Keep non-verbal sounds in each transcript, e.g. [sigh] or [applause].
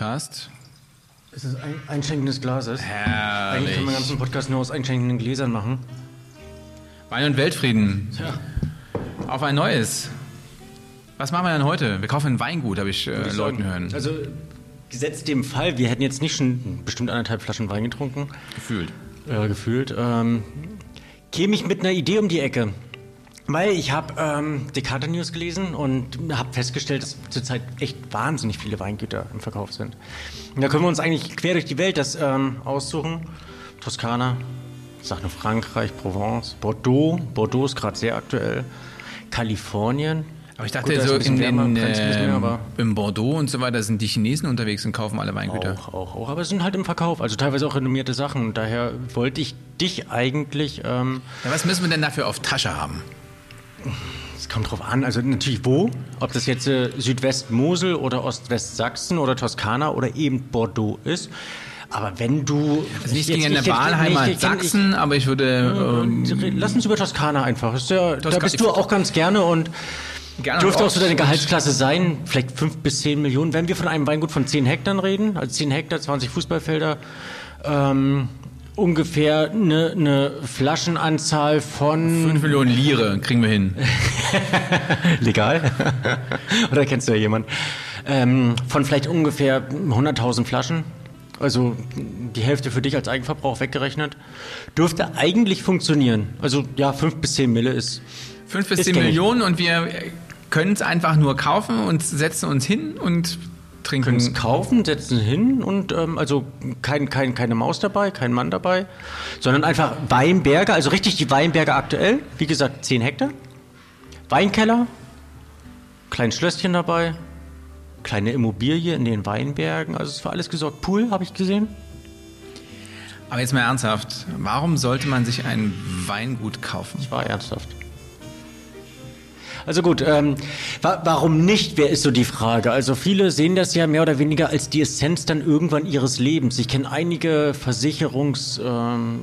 Podcast. Es ist ein Einschenken des Glases. Herrlich. Eigentlich können wir den ganzen Podcast nur aus einschenkenden Gläsern machen. Wein und Weltfrieden. Tja. Auf ein neues. Was machen wir denn heute? Wir kaufen ein Weingut, habe ich äh, Leuten hören. Also, gesetzt dem Fall, wir hätten jetzt nicht schon bestimmt anderthalb Flaschen Wein getrunken, Gefühlt. äh, gefühlt, ähm, käme ich mit einer Idee um die Ecke. Weil ich habe ähm, Decanter News gelesen und habe festgestellt, dass zurzeit echt wahnsinnig viele Weingüter im Verkauf sind. Und da können wir uns eigentlich quer durch die Welt das ähm, aussuchen. Toskana, ich sag nur Frankreich, Provence, Bordeaux. Bordeaux ist gerade sehr aktuell. Kalifornien. Aber ich dachte, Gut, so in, wärmer, in, wir, ähm, in Bordeaux und so weiter sind die Chinesen unterwegs und kaufen alle Weingüter. Auch, auch, auch. Aber es sind halt im Verkauf, also teilweise auch renommierte Sachen. Und daher wollte ich dich eigentlich, ähm, Ja, was müssen wir denn dafür auf Tasche haben? Es kommt drauf an, also natürlich wo, ob das jetzt äh, Südwestmosel oder Ostwestsachsen oder Toskana oder eben Bordeaux ist. Aber wenn du... Also nicht jetzt- gegen eine ich- ich- Wahlheimat ich- ich- Sachsen, aber ich würde ähm, Ich, lass uns über Toskana einfach. Ist ja, da Toskana- bist du auch ganz gerne und gerne dürfte auch so deine Gehaltsklasse sein, vielleicht fünf bis zehn Millionen. Wenn wir von einem Weingut von zehn Hektar reden, also zehn Hektar, 20 Fußballfelder, ähm, ungefähr eine, eine Flaschenanzahl von 5 Millionen Lire kriegen wir hin. [laughs] legal [laughs] oder kennst du ja jemanden ähm, von vielleicht ungefähr 100.000 Flaschen. Also die Hälfte für dich als Eigenverbrauch weggerechnet. Dürfte eigentlich funktionieren. Also ja, fünf bis zehn Mille ist 5 bis Ist 10 gängig. Millionen und wir können es einfach nur kaufen und setzen uns hin und trinken. können es kaufen, setzen hin und ähm, also kein, kein, keine Maus dabei, kein Mann dabei, sondern einfach Weinberge, also richtig die Weinberge aktuell, wie gesagt 10 Hektar, Weinkeller, kleines Schlösschen dabei, kleine Immobilie in den Weinbergen, also es war alles gesorgt. Pool habe ich gesehen. Aber jetzt mal ernsthaft, warum sollte man sich ein Weingut kaufen? Ich war ernsthaft. Also gut, ähm, wa warum nicht, wer ist so die Frage? Also viele sehen das ja mehr oder weniger als die Essenz dann irgendwann ihres Lebens. Ich kenne einige Versicherungs- ähm,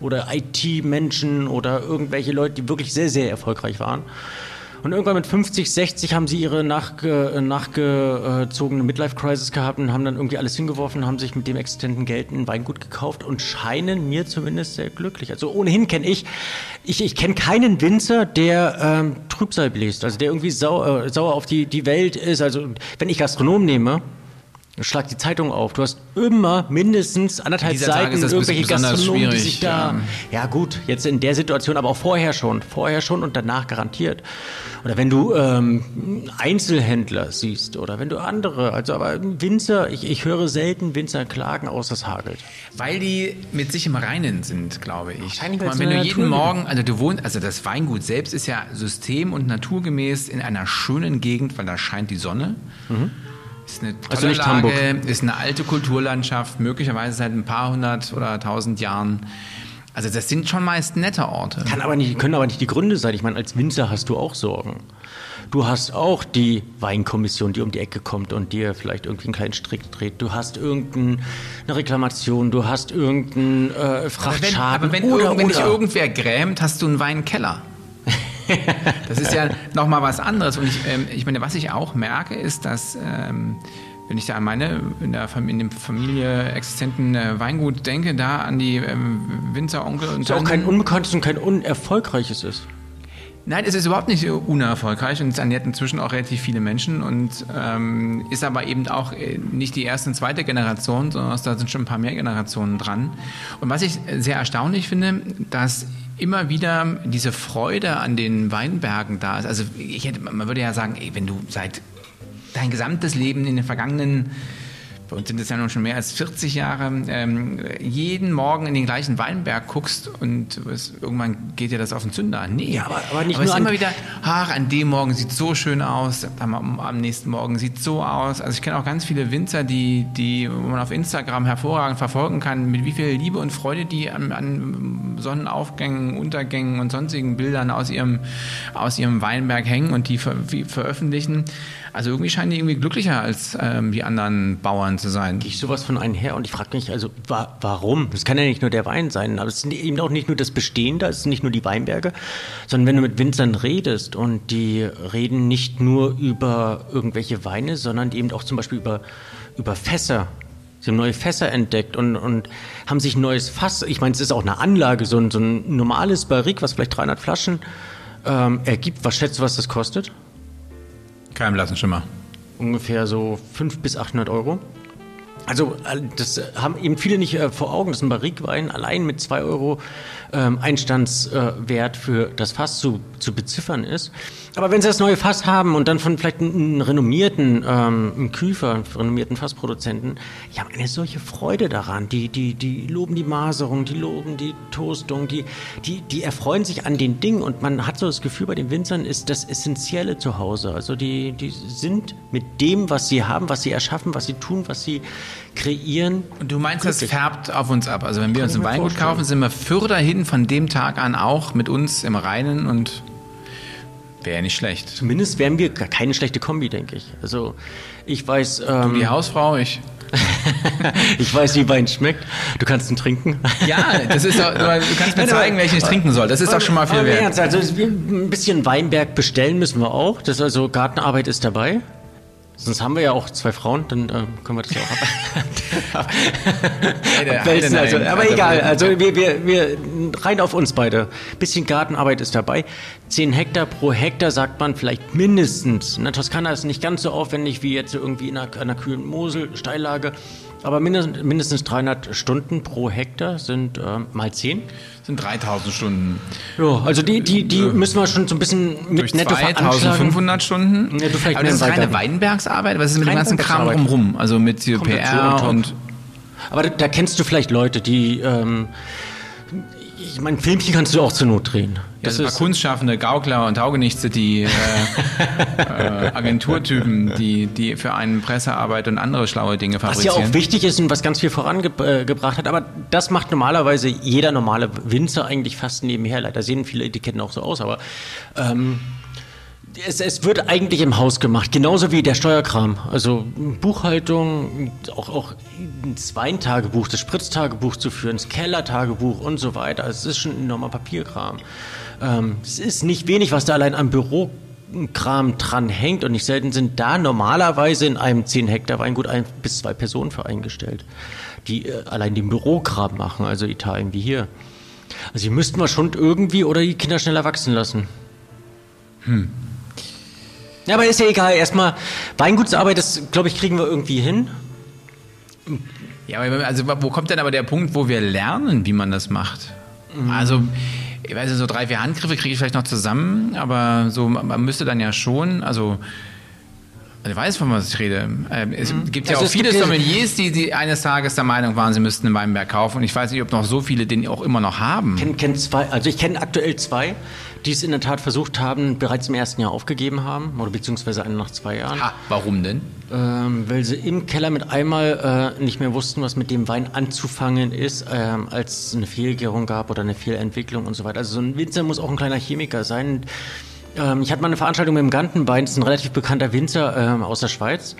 oder IT-Menschen oder irgendwelche Leute, die wirklich sehr, sehr erfolgreich waren. Und irgendwann mit 50, 60 haben sie ihre nachge, äh, nachgezogene Midlife-Crisis gehabt und haben dann irgendwie alles hingeworfen, haben sich mit dem existenten Geld ein Weingut gekauft und scheinen mir zumindest sehr glücklich. Also ohnehin kenne ich, ich, ich kenne keinen Winzer, der ähm, Trübsal bläst, also der irgendwie sauer, äh, sauer auf die, die Welt ist. Also wenn ich Gastronom nehme, Schlag die Zeitung auf. Du hast immer mindestens anderthalb Seiten irgendwelche Gastronomen, die sich da. ja. Ja. gut, jetzt in der Situation, aber auch vorher schon. Vorher schon und danach garantiert. Oder wenn du ähm, Einzelhändler siehst oder wenn du andere, also aber Winzer, ich, ich höre selten Winzer klagen, außer es hagelt. Weil die mit sich im Reinen sind, glaube ich. Wahrscheinlich, mal, wenn du jeden Natur Morgen, also du wohnst, also das Weingut selbst ist ja system- und naturgemäß in einer schönen Gegend, weil da scheint die Sonne. Ist eine tolle Also nicht Lage, Hamburg. ist eine alte Kulturlandschaft, möglicherweise seit ein paar hundert oder tausend Jahren. Also das sind schon meist nette Orte. Kann aber nicht, können aber nicht die Gründe sein. Ich meine, als Winzer hast du auch Sorgen. Du hast auch die Weinkommission, die um die Ecke kommt und dir vielleicht irgendwie einen kleinen Strick dreht. Du hast irgendeine Reklamation, du hast irgendeinen äh, Aber wenn, Frachtschaden. aber wenn, oder, wenn dich oder. irgendwer grämt, hast du einen Weinkeller. [laughs] Das ist ja nochmal was anderes. Und ich, ähm, ich meine, was ich auch merke, ist, dass, ähm, wenn ich da an meine in der, in der Familie existenten äh, Weingut denke, da an die ähm, Winzeronkel und Ist ja auch kein unbekanntes und kein unerfolgreiches ist. Nein, es ist überhaupt nicht unerfolgreich und es ernährt inzwischen auch relativ viele Menschen und ähm, ist aber eben auch äh, nicht die erste und zweite Generation, sondern da sind schon ein paar mehr Generationen dran. Und was ich sehr erstaunlich finde, dass immer wieder diese Freude an den Weinbergen da ist. Also ich hätte, man würde ja sagen, ey, wenn du seit dein gesamtes Leben in den vergangenen uns sind es ja nun schon mehr als 40 Jahre, ähm, jeden Morgen in den gleichen Weinberg guckst und es, irgendwann geht dir das auf den Zünder an. Nee, Ja, aber- aber nicht es nur ist an- immer wieder, ach, an dem Morgen sieht so schön aus, am, am nächsten Morgen sieht so aus. Also ich kenne auch ganz viele Winzer, die, die man auf Instagram hervorragend verfolgen kann, mit wie viel Liebe und Freude die an, an Sonnenaufgängen, Untergängen und sonstigen Bildern aus ihrem, aus ihrem Weinberg hängen und die ver wie, veröffentlichen. Also irgendwie scheinen die irgendwie glücklicher als ähm, die anderen Bauern zu sein. Gehe ich sowas von einher und ich frage mich, also wa warum? Das kann ja nicht nur der Wein sein, aber es ist eben auch nicht nur das Bestehende, es sind nicht nur die Weinberge, sondern wenn du mit Winzern redest und die reden nicht nur über irgendwelche Weine, sondern eben auch zum Beispiel über, über Fässer. Sie haben neue Fässer entdeckt und, und haben sich ein neues Fass, ich meine, es ist auch eine Anlage, so ein, so ein normales Barrik, was vielleicht 300 Flaschen ähm, ergibt. Was schätzt du, was das kostet? Kein blassen Schimmer. Ungefähr so 500 bis 800 Euro. Also äh, das haben eben viele nicht äh, vor Augen, dass ein Barrikwein allein mit 2 Euro ähm, Einstandswert für das Fass zu, zu beziffern ist. Aber wenn Sie das neue Fass haben und dann von vielleicht einem renommierten ähm, Küfer, einem renommierten Fassproduzenten, die haben eine solche Freude daran. Die, die, die loben die Maserung, die loben die Toastung, die, die, die erfreuen sich an den Dingen und man hat so das Gefühl, bei den Winzern ist das Essentielle zu Hause. Also die, die sind mit dem, was sie haben, was sie erschaffen, was sie tun, was sie kreieren. Und du meinst, glücklich. das färbt auf uns ab. Also wenn wir uns ein Weingut kaufen, sind wir von dem Tag an auch mit uns im Reinen und Wäre ja nicht schlecht. Zumindest wären wir keine schlechte Kombi, denke ich. Also ich weiß. Ähm, du die Hausfrau, ich. [laughs] ich weiß, wie Wein schmeckt. Du kannst ihn trinken. Ja, das ist doch, du kannst mir [laughs] zeigen, welchen ich trinken soll. Das ist doch schon mal viel wert. Also ein bisschen Weinberg bestellen müssen wir auch. Das also Gartenarbeit ist dabei. Sonst haben wir ja auch zwei Frauen, dann äh, können wir das ja auch [laughs] ab. Abwälzen, also, aber egal, also wir, wir, wir rein auf uns beide. Bisschen Gartenarbeit ist dabei. Zehn Hektar pro Hektar sagt man vielleicht mindestens. In der Toskana ist es nicht ganz so aufwendig wie jetzt irgendwie in einer, einer kühlen Mosel, Steillage. Aber mindestens, mindestens 300 Stunden pro Hektar sind äh, mal 10. Sind 3000 Stunden. Ja, also die, die, die müssen wir schon so ein bisschen mit netto 2500 Stunden. Du vielleicht Aber das ist keine Weinbergsarbeit, was ist mit dem ganzen Kram drumherum? Also mit PR und... Aber da, da, kennst du vielleicht Leute, die... Ähm, ich meine, Filmchen kannst du auch zur Not drehen. Das ja, ist Kunstschaffende, Gaukler und Taugenichtse, die äh, [laughs] äh, Agenturtypen, die, die für einen Pressearbeit und andere schlaue Dinge fabrizieren. Was ja auch wichtig ist und was ganz viel vorangebracht hat, aber das macht normalerweise jeder normale Winzer eigentlich fast nebenher. Leider sehen viele Etiketten auch so aus, aber ähm, es, es, wird eigentlich im Haus gemacht, genauso wie der Steuerkram. Also Buchhaltung, auch, auch ins Weintagebuch, das Spritztagebuch zu führen, das Kellertagebuch und so weiter. Also es ist schon ein enormer Papierkram. Ähm, es ist nicht wenig, was da allein am Bürokram dran hängt und nicht selten sind da normalerweise in einem 10 Hektar Weingut ein bis zwei Personen für eingestellt, die äh, allein den Bürokram machen, also Italien wie hier. Also die müssten wir schon irgendwie oder die Kinder schneller wachsen lassen. Hm. Ja, aber ist ja egal. Erstmal Weingutsarbeit, das glaube ich, kriegen wir irgendwie hin. Ja, also wo kommt denn aber der Punkt, wo wir lernen, wie man das macht? Mhm. Also ich weiß nicht, so drei, vier Handgriffe kriege ich vielleicht noch zusammen, aber so, man müsste dann ja schon, also, also ich weiß, von was ich rede. Ähm, es mhm. gibt ja also auch viele Sommeliers, die, die eines Tages der Meinung waren, sie müssten einen Weinberg kaufen. Und ich weiß nicht, ob noch so viele den auch immer noch haben. Ich kenne kenn zwei, also ich kenne aktuell zwei die es in der Tat versucht haben, bereits im ersten Jahr aufgegeben haben, oder beziehungsweise eine nach zwei Jahren. Ha, warum denn? Ähm, weil sie im Keller mit einmal äh, nicht mehr wussten, was mit dem Wein anzufangen ist, ähm, als es eine Fehlgärung gab oder eine Fehlentwicklung und so weiter. Also so ein Winzer muss auch ein kleiner Chemiker sein. Ähm, ich hatte mal eine Veranstaltung mit dem Gantenbein, das ist ein relativ bekannter Winzer ähm, aus der Schweiz.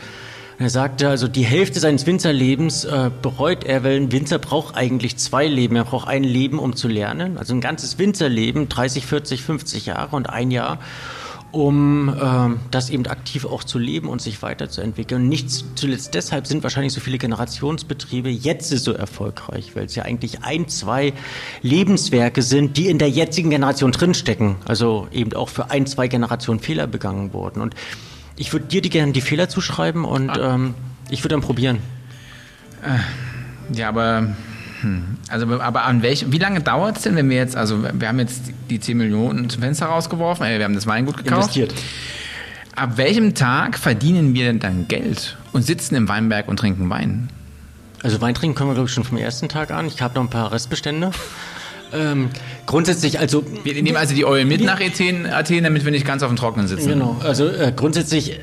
Er sagte, also die Hälfte seines Winzerlebens äh, bereut er, weil ein Winzer braucht eigentlich zwei Leben. Er braucht ein Leben, um zu lernen, also ein ganzes Winzerleben, 30, 40, 50 Jahre und ein Jahr, um äh, das eben aktiv auch zu leben und sich weiterzuentwickeln. Und nicht zuletzt deshalb sind wahrscheinlich so viele Generationsbetriebe jetzt so erfolgreich, weil es ja eigentlich ein, zwei Lebenswerke sind, die in der jetzigen Generation drinstecken. Also eben auch für ein, zwei Generationen Fehler begangen wurden. Und ich würde dir die gerne die Fehler zuschreiben und ah. ähm, ich würde dann probieren. Äh, ja, aber hm, also aber an welchem, wie lange dauert es denn, wenn wir jetzt, also wir haben jetzt die 10 Millionen zum Fenster rausgeworfen, äh, wir haben das Weingut gekauft. Investiert. Ab welchem Tag verdienen wir denn dann Geld und sitzen im Weinberg und trinken Wein? Also Wein trinken können wir, glaube ich, schon vom ersten Tag an. Ich habe noch ein paar Restbestände. Ähm, grundsätzlich, also. Wir nehmen also die Oil mit nach Athen, Athen, damit wir nicht ganz auf dem Trockenen sitzen. Genau, also äh, grundsätzlich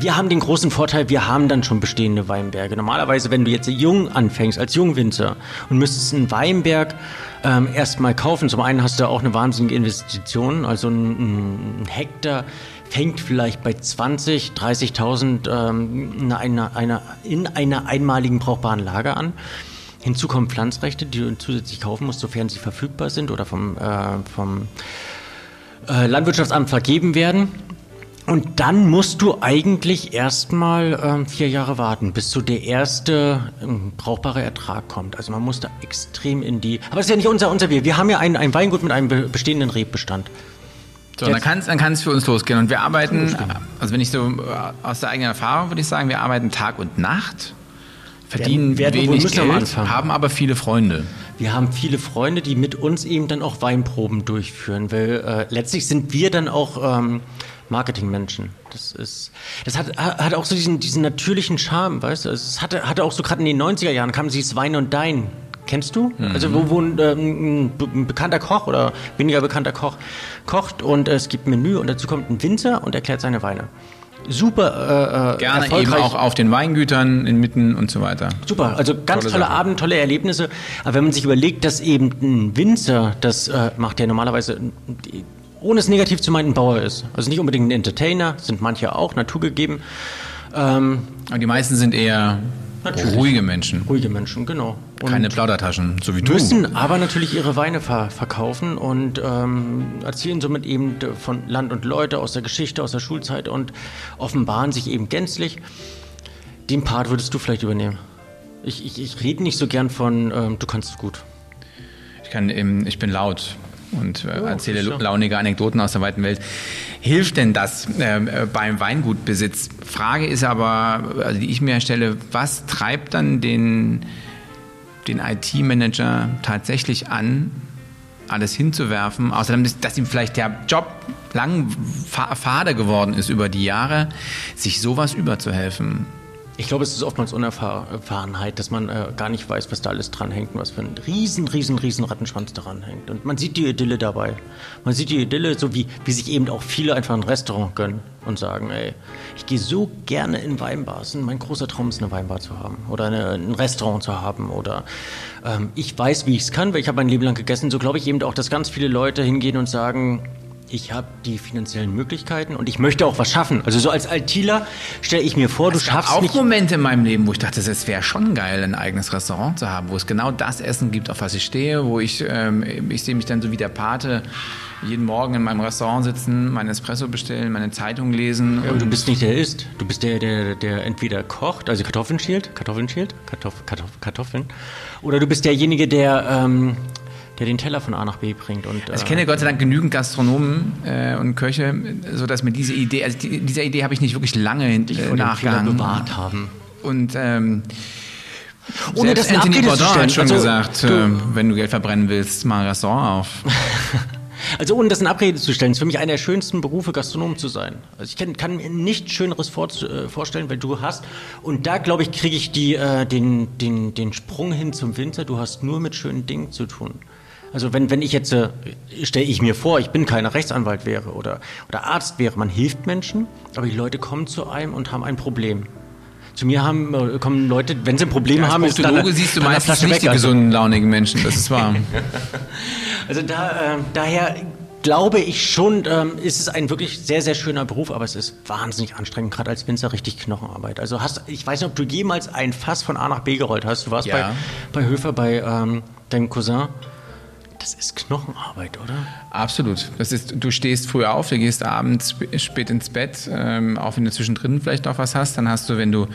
wir haben den großen Vorteil, wir haben dann schon bestehende Weinberge. Normalerweise, wenn du jetzt jung anfängst, als Jungwinzer und müsstest einen Weinberg ähm, erstmal kaufen, zum einen hast du auch eine wahnsinnige Investition, also ein, ein Hektar fängt vielleicht bei 20, 30.000 ähm, in, einer, einer, in einer einmaligen brauchbaren Lage an. Hinzu kommen Pflanzrechte, die du zusätzlich kaufen musst, sofern sie verfügbar sind oder vom, äh, vom äh, Landwirtschaftsamt vergeben werden. Und dann musst du eigentlich erstmal ähm, vier Jahre warten, bis so der erste ähm, brauchbare Ertrag kommt. Also man muss da extrem in die. Aber es ist ja nicht unser, unser Bier. Wir haben ja ein, ein Weingut mit einem bestehenden Rebbestand. So, dann kann es dann kann's für uns losgehen. Und wir arbeiten, also wenn ich so äh, aus der eigenen Erfahrung würde ich sagen, wir arbeiten Tag und Nacht, verdienen werden, werden wenig Geld, haben aber viele Freunde. Wir haben viele Freunde, die mit uns eben dann auch Weinproben durchführen, weil äh, letztlich sind wir dann auch ähm, Marketingmenschen. Das ist, das hat, hat auch so diesen, diesen natürlichen Charme, weißt du? Es hatte, hatte auch so gerade in den 90er Jahren kam dieses Wein und Dein. Kennst du? Mhm. Also wo, wo ein, ähm, ein, bekannter Koch oder weniger bekannter Koch kocht und es gibt Menü und dazu kommt ein Winzer und erklärt seine Weine super äh, äh Gerne eben auch auf den Weingütern inmitten und so weiter. Super, also ganz tolle, tolle Abend, tolle Erlebnisse. Aber wenn man sich überlegt, dass eben ein Winzer, das äh, macht ja normalerweise ohne es negativ zu meinen, ein Bauer ist. Also nicht unbedingt ein Entertainer, sind manche auch, naturgegeben. Ähm, Aber die meisten sind eher Natürlich. Ruhige Menschen. Ruhige Menschen, genau. Keine Plaudertaschen, so wie du. Müssen aber natürlich ihre Weine ver verkaufen und ähm, erzählen somit eben von Land und Leute aus der Geschichte, aus der Schulzeit und offenbaren sich eben gänzlich. Den Part würdest du vielleicht übernehmen. Ich, ich, ich rede nicht so gern von, ähm, du kannst es gut. Ich, kann, ähm, ich bin laut und äh, oh, erzähle launige Anekdoten aus der weiten Welt. Hilft denn das äh, beim Weingutbesitz? Frage ist aber, also die ich mir stelle, was treibt dann den, den IT-Manager tatsächlich an, alles hinzuwerfen, außerdem, dass ihm vielleicht der Job lang fade geworden ist über die Jahre, sich sowas überzuhelfen. Ich glaube, es ist oftmals Unerfahrenheit, dass man äh, gar nicht weiß, was da alles dranhängt und was für ein riesen, riesen, riesen Rattenschwanz daran hängt. Und man sieht die Idylle dabei. Man sieht die Idylle, so wie, wie sich eben auch viele einfach ein Restaurant gönnen und sagen, ey, ich gehe so gerne in Weinbars. Und mein großer Traum ist, eine Weinbar zu haben oder eine, ein Restaurant zu haben. Oder ähm, ich weiß, wie ich es kann, weil ich habe mein Leben lang gegessen. So glaube ich eben auch, dass ganz viele Leute hingehen und sagen, ich habe die finanziellen Möglichkeiten und ich möchte auch was schaffen. Also so als Altieler stelle ich mir vor, es du schaffst auch nicht. auch Momente in meinem Leben, wo ich dachte, es wäre schon geil, ein eigenes Restaurant zu haben, wo es genau das Essen gibt, auf was ich stehe, wo ich, ähm, ich sehe mich dann so wie der Pate jeden Morgen in meinem Restaurant sitzen, mein Espresso bestellen, meine Zeitung lesen. Ja, und du bist nicht der isst. Du bist der, der, der entweder kocht, also Kartoffeln schält, Kartoffeln schält, Kartoff, Kartoff, Kartoffeln. Oder du bist derjenige, der ähm, der den Teller von A nach B bringt. Und, also ich kenne Gott sei Dank genügend Gastronomen äh, und Köche, sodass mir diese Idee, also die, dieser Idee habe ich nicht wirklich lange äh, bewahrt haben. Und ähm, ohne das Anthony Bourdain hat schon also, gesagt, du, äh, wenn du Geld verbrennen willst, mal ein Restaurant auf. [laughs] Also ohne das in Abrede zu stellen, ist für mich einer der schönsten Berufe, Gastronom zu sein. Also ich kann, kann mir nichts Schöneres vor, äh, vorstellen, weil du hast, und da glaube ich, kriege ich die, äh, den, den, den Sprung hin zum Winter, du hast nur mit schönen Dingen zu tun. Also wenn, wenn ich jetzt, äh, stelle ich mir vor, ich bin keiner Rechtsanwalt wäre oder, oder Arzt wäre, man hilft Menschen, aber die Leute kommen zu einem und haben ein Problem. Zu mir haben, äh, kommen Leute, wenn sie ein Problem ja, haben, ist dann, siehst du meistens nicht die also. gesunden, launigen Menschen, das ist wahr. [laughs] also da, äh, daher glaube ich schon, ähm, ist es ein wirklich sehr, sehr schöner Beruf, aber es ist wahnsinnig anstrengend, gerade als Winzer richtig Knochenarbeit. Also hast, ich weiß nicht, ob du jemals ein Fass von A nach B gerollt hast. Du warst ja. bei, bei Höfer, bei ähm, deinem Cousin. Das ist Knochenarbeit, oder? Absolut. Das ist, du stehst früh auf, du gehst abends spät ins Bett, ähm, auch wenn du zwischendrin vielleicht noch was hast, dann hast du, wenn du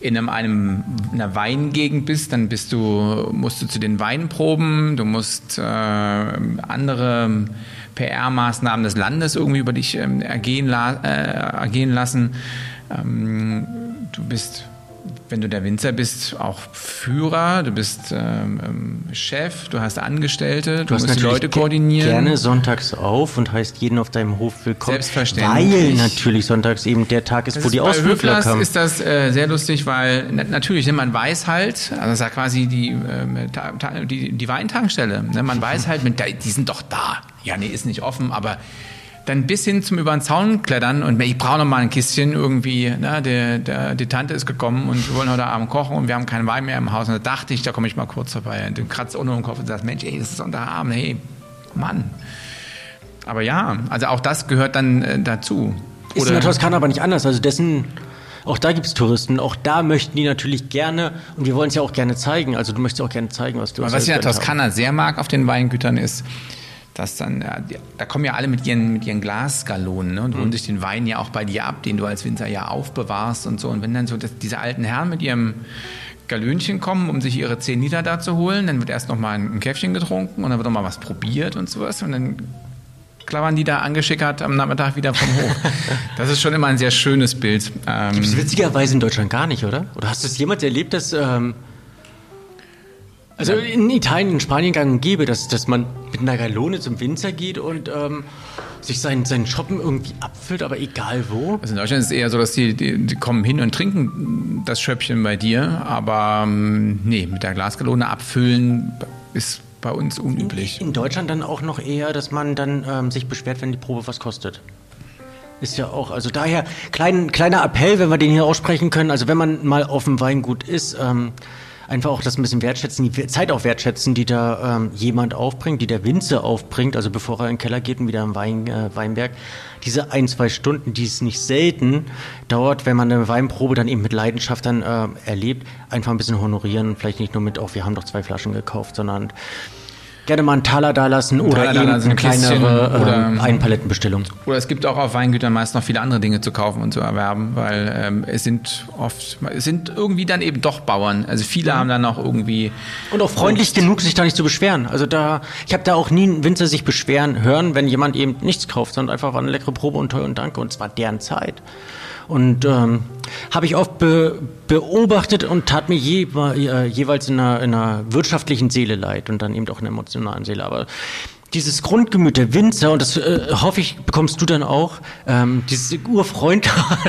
in einem, einem, einer Weingegend bist, dann bist du, musst du zu den Weinproben, du musst äh, andere PR-Maßnahmen des Landes irgendwie über dich ähm, ergehen, la äh, ergehen lassen. Ähm, du bist wenn du der Winzer bist, auch Führer, du bist ähm, ähm Chef, du hast Angestellte, du, du musst die Leute koordinieren. gerne sonntags auf und heißt jeden auf deinem Hof willkommen. Selbstverständlich. Weil natürlich sonntags eben der Tag ist, das wo ist die Ausflügler kommen. ist das äh, sehr lustig, weil natürlich, ne, man weiß halt, also das ist ja quasi die, äh, die, die Weintankstelle, ne, man weiß halt, mit, die sind doch da. Ja, nee, ist nicht offen, aber dann bis hin zum über den Zaun klettern und ich brauche noch mal ein Kistchen irgendwie. Ne? Der, der, die Tante ist gekommen und wir wollen heute Abend kochen und wir haben keinen Wein mehr im Haus. Und da dachte ich, da komme ich mal kurz vorbei. Und du kratzt unter den Kopf und sagst, Mensch, ey, das ist Sonntagabend, hey, Mann. Aber ja, also auch das gehört dann äh, dazu. Ist in der Toskana aber nicht anders. Also dessen, auch da gibt es Touristen. Auch da möchten die natürlich gerne, und wir wollen es ja auch gerne zeigen. Also du möchtest auch gerne zeigen, was du. Was ich in der Toskana haben. sehr mag auf den Weingütern ist, dass dann, ja, da kommen ja alle mit ihren, mit ihren Glasgalonen ne, und holen mhm. sich den Wein ja auch bei dir ab, den du als Winzer ja aufbewahrst und so. Und wenn dann so das, diese alten Herren mit ihrem Galönchen kommen, um sich ihre 10 Liter da zu holen, dann wird erst noch mal ein Käffchen getrunken und dann wird noch mal was probiert und sowas und dann klappern die da angeschickert am Nachmittag wieder vom Hof. [laughs] Das ist schon immer ein sehr schönes Bild. Ähm, Gibt es witzigerweise in Deutschland gar nicht, oder? Oder hast du es jemals erlebt, dass ähm, also in Italien, in Spanien gang und gäbe, dass, dass man mit einer Galone zum Winzer geht und ähm, sich seinen, seinen Shoppen irgendwie abfüllt, aber egal wo. Also in Deutschland ist es eher so, dass die, die, die kommen hin und trinken das Schöppchen bei dir, aber ähm, nee, mit der Glasgalone abfüllen ist bei uns unüblich. In, in Deutschland dann auch noch eher, dass man dann ähm, sich beschwert, wenn die Probe was kostet. Ist ja auch, also daher klein, kleiner Appell, wenn wir den hier aussprechen können. Also wenn man mal auf dem Weingut ist, ähm, einfach auch das ein bisschen wertschätzen, die Zeit auch wertschätzen, die da ähm, jemand aufbringt, die der Winzer aufbringt, also bevor er in den Keller geht und wieder im Wein, äh, Weinberg. Diese ein, zwei Stunden, die es nicht selten dauert, wenn man eine Weinprobe dann eben mit Leidenschaft dann äh, erlebt, einfach ein bisschen honorieren, vielleicht nicht nur mit, auch wir haben doch zwei Flaschen gekauft, sondern gerne mal einen Taler da lassen oder Taler eben eine kleinere oder, äh, Einpalettenbestellung. Oder es gibt auch auf Weingütern meist noch viele andere Dinge zu kaufen und zu erwerben, weil ähm, es sind oft, es sind irgendwie dann eben doch Bauern. Also viele mhm. haben dann auch irgendwie. Und auch freundlich Obst. genug, sich da nicht zu beschweren. Also da, ich habe da auch nie einen Winzer sich beschweren hören, wenn jemand eben nichts kauft, sondern einfach eine leckere Probe und toll und danke. Und zwar deren Zeit. Und ähm, habe ich oft be beobachtet und tat mir je, äh, jeweils in einer, in einer wirtschaftlichen Seele leid und dann eben auch in einer emotionalen Seele. Aber dieses Grundgemüt der Winzer, und das äh, hoffe ich, bekommst du dann auch, ähm, dieses Urfreund,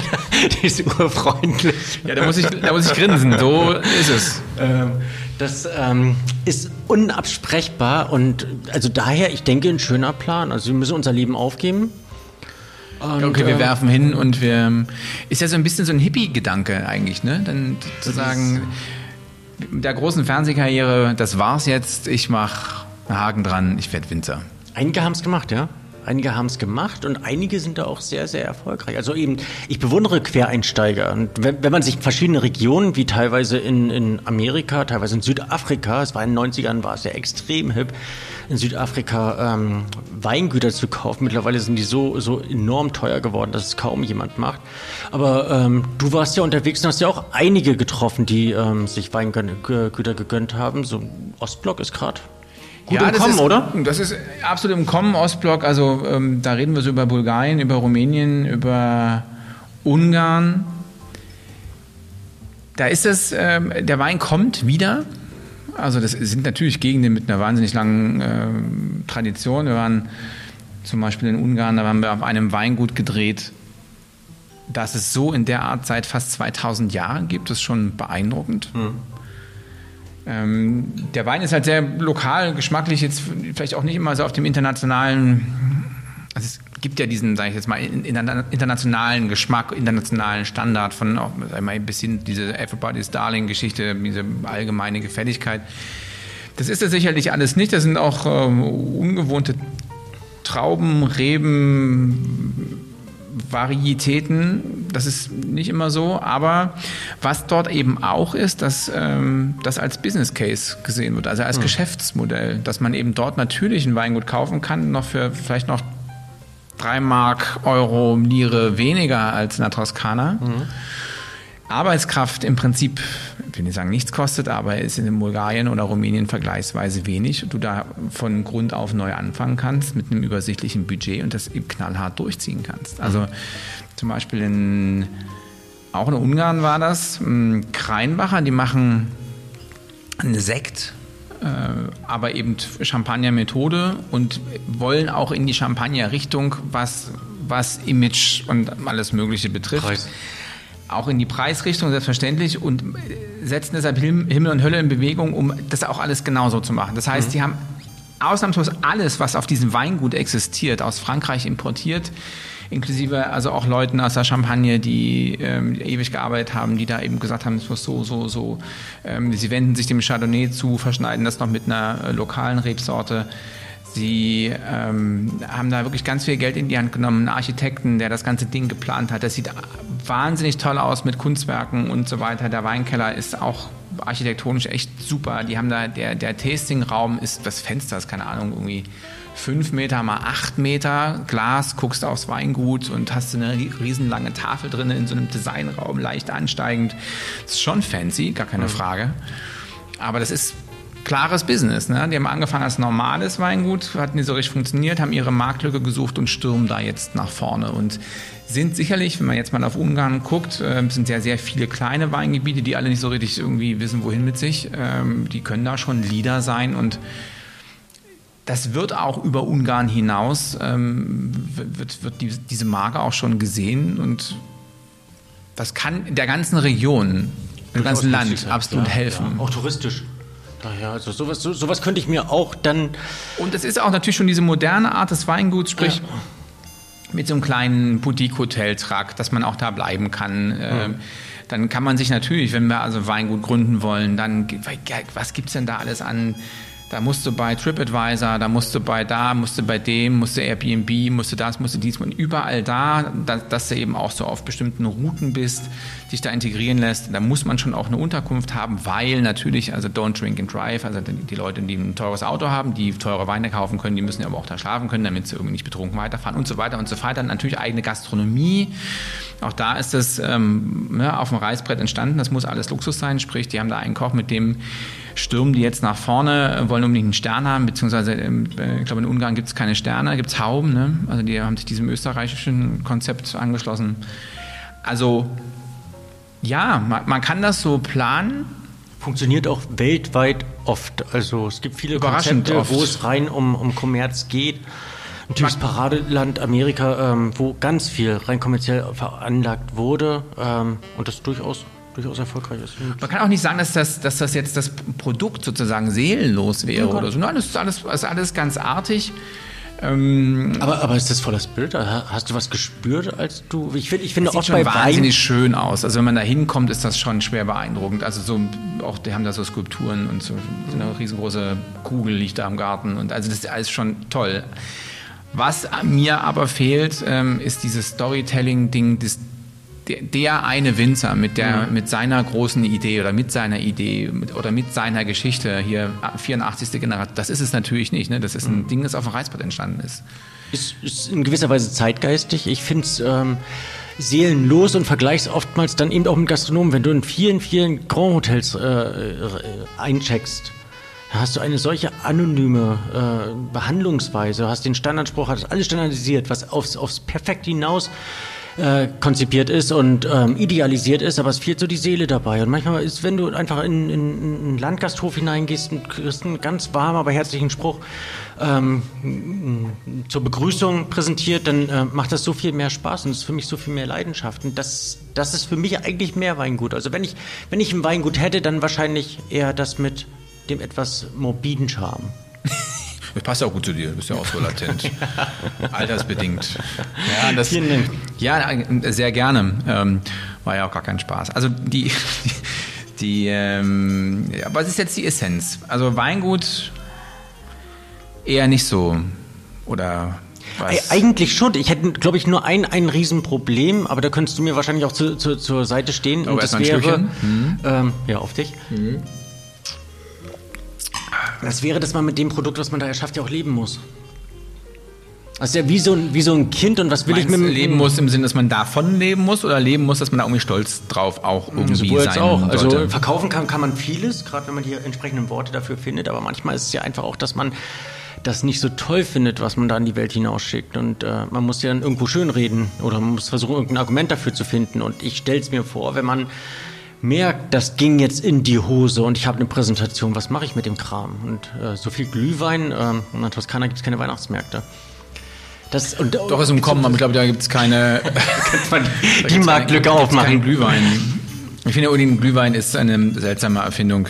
[laughs] dieses urfreundlich. Ja, da muss ich, da muss ich grinsen, so ist es. Ähm, das ähm, ist unabsprechbar und also daher, ich denke, ein schöner Plan. Also wir müssen unser Leben aufgeben und, okay, wir äh, werfen hin und wir. Ist ja so ein bisschen so ein Hippie-Gedanke eigentlich, ne? Dann zu sagen, mit der großen Fernsehkarriere, das war's jetzt, ich mach einen Haken dran, ich werde Winzer. Einige haben es gemacht, ja. Einige haben es gemacht und einige sind da auch sehr, sehr erfolgreich. Also eben, ich bewundere Quereinsteiger. Und wenn, wenn man sich verschiedene Regionen, wie teilweise in, in Amerika, teilweise in Südafrika, es war in den 90ern, war es ja extrem hip, in Südafrika ähm, Weingüter zu kaufen. Mittlerweile sind die so, so enorm teuer geworden, dass es kaum jemand macht. Aber ähm, du warst ja unterwegs und hast ja auch einige getroffen, die ähm, sich Weingüter gegönnt haben. So Ostblock ist gerade Gut ja, im Kommen, ist, oder? Das ist absolut im Kommen, Ostblock. Also ähm, da reden wir so über Bulgarien, über Rumänien, über Ungarn. Da ist es, ähm, der Wein kommt wieder. Also das sind natürlich Gegenden mit einer wahnsinnig langen äh, Tradition. Wir waren zum Beispiel in Ungarn, da waren wir auf einem Weingut gedreht, das es so in der Art seit fast 2000 Jahren gibt. Das ist schon beeindruckend. Mhm. Ähm, der Wein ist halt sehr lokal, geschmacklich, jetzt vielleicht auch nicht immer so auf dem internationalen. Also es gibt ja diesen, sage ich jetzt mal, internationalen Geschmack, internationalen Standard von auch, sag ich mal, bis hin diese Everybody's Darling-Geschichte, diese allgemeine Gefälligkeit. Das ist es sicherlich alles nicht. Das sind auch ähm, ungewohnte Trauben, Reben, Varietäten, das ist nicht immer so, aber was dort eben auch ist, dass ähm, das als Business Case gesehen wird, also als mhm. Geschäftsmodell, dass man eben dort natürlich ein Weingut kaufen kann, noch für vielleicht noch drei Mark Euro Lire weniger als in der Toskana. Mhm. Arbeitskraft im Prinzip, ich will nicht sagen nichts kostet, aber ist in Bulgarien oder Rumänien vergleichsweise wenig du da von Grund auf neu anfangen kannst mit einem übersichtlichen Budget und das eben knallhart durchziehen kannst. Also zum Beispiel in, auch in Ungarn war das, Kreinbacher, die machen einen Sekt, äh, aber eben Champagner-Methode und wollen auch in die Champagner-Richtung, was, was Image und alles Mögliche betrifft. Preis auch in die Preisrichtung selbstverständlich und setzen deshalb Himmel und Hölle in Bewegung, um das auch alles genauso zu machen. Das heißt, mhm. die haben ausnahmslos alles, was auf diesem Weingut existiert, aus Frankreich importiert, inklusive also auch Leuten aus der Champagne, die ähm, ewig gearbeitet haben, die da eben gesagt haben, es muss so, so, so. Ähm, sie wenden sich dem Chardonnay zu, verschneiden das noch mit einer äh, lokalen Rebsorte. Sie ähm, haben da wirklich ganz viel Geld in die Hand genommen, einen Architekten, der das ganze Ding geplant hat. Das sieht wahnsinnig toll aus mit Kunstwerken und so weiter. Der Weinkeller ist auch architektonisch echt super. Die haben da, der, der Tastingraum ist, das Fenster ist, keine Ahnung, irgendwie fünf Meter mal acht Meter Glas, guckst aufs Weingut und hast eine riesenlange Tafel drin in so einem Designraum, leicht ansteigend. Das ist schon fancy, gar keine mhm. Frage. Aber das ist klares Business. Ne? Die haben angefangen als normales Weingut, hat nicht so richtig funktioniert, haben ihre Marktlücke gesucht und stürmen da jetzt nach vorne. Und sind sicherlich, wenn man jetzt mal auf Ungarn guckt, äh, sind ja sehr viele kleine Weingebiete, die alle nicht so richtig irgendwie wissen, wohin mit sich. Ähm, die können da schon Leader sein und das wird auch über Ungarn hinaus, ähm, wird, wird die, diese Marke auch schon gesehen und das kann der ganzen Region, dem ganzen Land absolut ja, helfen. Ja, auch touristisch. Daher, also sowas, so, sowas könnte ich mir auch dann. Und es ist auch natürlich schon diese moderne Art des Weinguts, sprich ja. mit so einem kleinen Boutique-Hotel-Trakt, dass man auch da bleiben kann. Mhm. dann kann man sich natürlich, wenn wir also Weingut gründen wollen, dann was gibt es denn da alles an da musst du bei TripAdvisor, da musst du bei da, musst du bei dem, musst du Airbnb, musst du das, musst du dies und überall da, dass, du eben auch so auf bestimmten Routen bist, dich da integrieren lässt. Da muss man schon auch eine Unterkunft haben, weil natürlich, also don't drink and drive, also die Leute, die ein teures Auto haben, die teure Weine kaufen können, die müssen ja aber auch da schlafen können, damit sie irgendwie nicht betrunken weiterfahren und so weiter und so weiter. Natürlich eigene Gastronomie. Auch da ist das ähm, ne, auf dem Reißbrett entstanden. Das muss alles Luxus sein, sprich, die haben da einen Koch, mit dem stürmen die jetzt nach vorne, wollen unbedingt einen Stern haben, beziehungsweise ähm, ich glaube in Ungarn gibt es keine Sterne, gibt es Hauben. Ne? Also die haben sich diesem österreichischen Konzept angeschlossen. Also ja, man, man kann das so planen. Funktioniert auch weltweit oft. Also es gibt viele Konzepte, oft. wo es rein um, um Kommerz geht. Natürlich Paradeland Amerika, ähm, wo ganz viel rein kommerziell veranlagt wurde ähm, und das durchaus durchaus erfolgreich ist. Man kann auch nicht sagen, dass das, dass das jetzt das Produkt sozusagen seelenlos wäre oder so. Nein, das ist alles, ist alles ganz artig. Ähm, aber, aber ist das voll das Bild? Hast du was gespürt, als du. Ich, find, ich finde auch bei wahnsinnig Wein schön aus. Also wenn man da hinkommt, ist das schon schwer beeindruckend. Also so auch die haben da so Skulpturen und so, so eine riesengroße Kugel liegt da im Garten und also das ist alles schon toll. Was mir aber fehlt, ähm, ist dieses Storytelling-Ding, das der, der eine Winzer mit, der, mhm. mit seiner großen Idee oder mit seiner Idee mit, oder mit seiner Geschichte hier 84. Generation, das ist es natürlich nicht. Ne? Das ist ein mhm. Ding, das auf dem Reißbrett entstanden ist. Ist, ist in gewisser Weise zeitgeistig. Ich finde es ähm, seelenlos und vergleichs oftmals dann eben auch mit Gastronomen. Wenn du in vielen, vielen Grand Hotels äh, äh eincheckst, hast du eine solche anonyme äh, Behandlungsweise, hast den Standardspruch, hast alles standardisiert, was aufs, aufs Perfekt hinaus äh, konzipiert ist und ähm, idealisiert ist, aber es fehlt so die Seele dabei. Und manchmal ist, wenn du einfach in, in, in einen Landgasthof hineingehst und kriegst einen ganz warmen, aber herzlichen Spruch ähm, zur Begrüßung präsentiert, dann äh, macht das so viel mehr Spaß und ist für mich so viel mehr Leidenschaft. Und das, das ist für mich eigentlich mehr Weingut. Also wenn ich, wenn ich ein Weingut hätte, dann wahrscheinlich eher das mit dem etwas morbiden Charme. [laughs] Das passt ja auch gut zu dir, du bist ja auch so latent. [laughs] Altersbedingt. Ja, das, ja, sehr gerne. Ähm, war ja auch gar kein Spaß. Also die, [laughs] die, ähm, ja, was ist jetzt die Essenz? Also Weingut eher nicht so. Oder was? Eigentlich schon. Ich hätte, glaube ich, nur ein, ein Riesenproblem, aber da könntest du mir wahrscheinlich auch zu, zu, zur Seite stehen. Oh, und das wäre, mhm. ähm, ja, auf dich. Mhm. Das wäre, dass man mit dem Produkt, was man da erschafft, ja auch leben muss. Das ist ja wie so ein, wie so ein Kind und was will Meinst, ich mit dem leben muss im Sinne, dass man davon leben muss oder leben muss, dass man da irgendwie stolz drauf auch irgendwie so sein auch. Also verkaufen kann, kann man vieles, gerade wenn man die entsprechenden Worte dafür findet, aber manchmal ist es ja einfach auch, dass man das nicht so toll findet, was man da in die Welt hinausschickt und äh, man muss ja dann irgendwo schönreden oder man muss versuchen, irgendein Argument dafür zu finden und ich stelle es mir vor, wenn man merkt, das ging jetzt in die Hose und ich habe eine Präsentation, was mache ich mit dem Kram? Und äh, so viel Glühwein, äh, in der Toskana gibt es keine Weihnachtsmärkte. Das, und, Doch, ist umkommen, aber ich glaube, da gibt es keine. [laughs] [laughs] die, die Marktlücke aufmachen. Glühwein. Ich finde, Odin Glühwein ist eine seltsame Erfindung.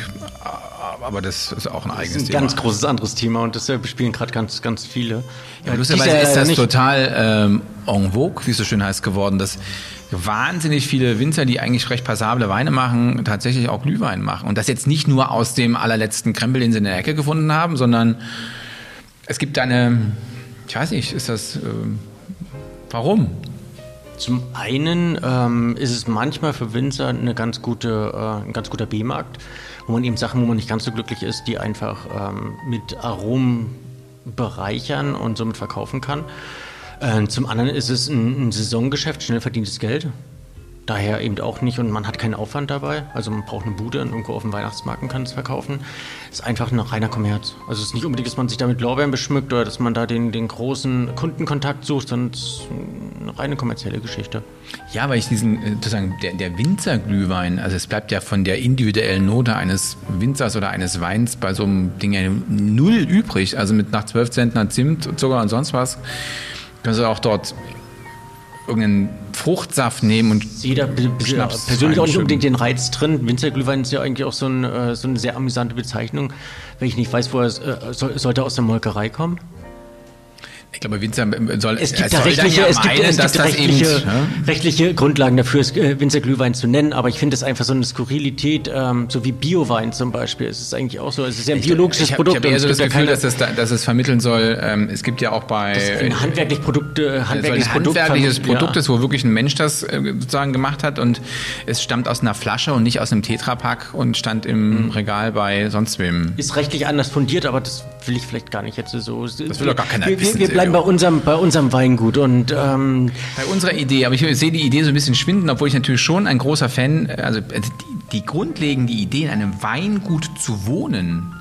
aber das ist auch ein eigenes Das ist ein Thema. ganz großes anderes Thema und das äh, bespielen gerade ganz, ganz viele. Ja, lustigerweise ist das nicht- total ähm, en vogue, wie es so schön heißt, geworden, dass wahnsinnig viele Winzer, die eigentlich recht passable Weine machen, tatsächlich auch Glühwein machen. Und das jetzt nicht nur aus dem allerletzten Krempel, den sie in der Ecke gefunden haben, sondern es gibt eine, ich weiß nicht, ist das, ähm, warum? Zum einen ähm, ist es manchmal für Winzer eine ganz gute, äh, ein ganz guter B-Markt, wo man eben Sachen, wo man nicht ganz so glücklich ist, die einfach ähm, mit Aromen bereichern und somit verkaufen kann. Äh, zum anderen ist es ein, ein Saisongeschäft, schnell verdientes Geld. Daher eben auch nicht und man hat keinen Aufwand dabei. Also man braucht eine Bude und irgendwo auf dem Weihnachtsmarkt kann es verkaufen. ist einfach ein reiner Kommerz. Also es ist nicht unbedingt, dass man sich damit Lorbeeren beschmückt oder dass man da den, den großen Kundenkontakt sucht, sondern es ist eine reine kommerzielle Geschichte. Ja, weil ich diesen, äh, sozusagen, der, der Winzerglühwein, also es bleibt ja von der individuellen Note eines Winzers oder eines Weins bei so einem Ding ja null übrig. Also mit nach 12 Zentner Zimt, Zucker und sonst was, kannst du auch dort irgendeinen Fruchtsaft nehmen und be- Schnaps persönlich auch nicht unbedingt den Reiz drin. Winzerglühwein ist ja eigentlich auch so, ein, äh, so eine sehr amüsante Bezeichnung. Wenn ich nicht weiß, wo er ist, äh, soll, sollte aus der Molkerei kommen. Ich glaube, Winzer soll Es gibt er da rechtliche, ja es gibt, meinen, es gibt das rechtliche, eben, ne? rechtliche Grundlagen dafür, es, äh, Winzerglühwein zu nennen, aber ich finde es einfach so eine Skurrilität, ähm, so wie Biowein zum Beispiel. Es ist eigentlich auch so, es ist ja ein biologisches ich hab- Produkt. Ich habe eher so das ja Gefühl, keine- dass es, da, dass es vermitteln soll, ähm, es gibt ja auch bei... das ein handwerklich Produkte, soll ein handwerkliches Produkt, handwerkliches Produkt ja. ist, wo wirklich ein Mensch das äh, sozusagen gemacht hat und es stammt aus einer Flasche und nicht aus einem Tetrapack und stand im Mhm. Regal bei sonst wem. ist rechtlich anders fundiert, aber das will ich vielleicht gar nicht jetzt so. Das will doch gar keiner wir, wissen, wir, bleiben bei unserem, bei unserem Weingut und ähm, Bei unserer Idee, aber ich sehe die Idee so ein bisschen schwinden, obwohl ich natürlich schon ein großer Fan, also äh, die, die grundlegende Idee, in einem Weingut zu wohnen,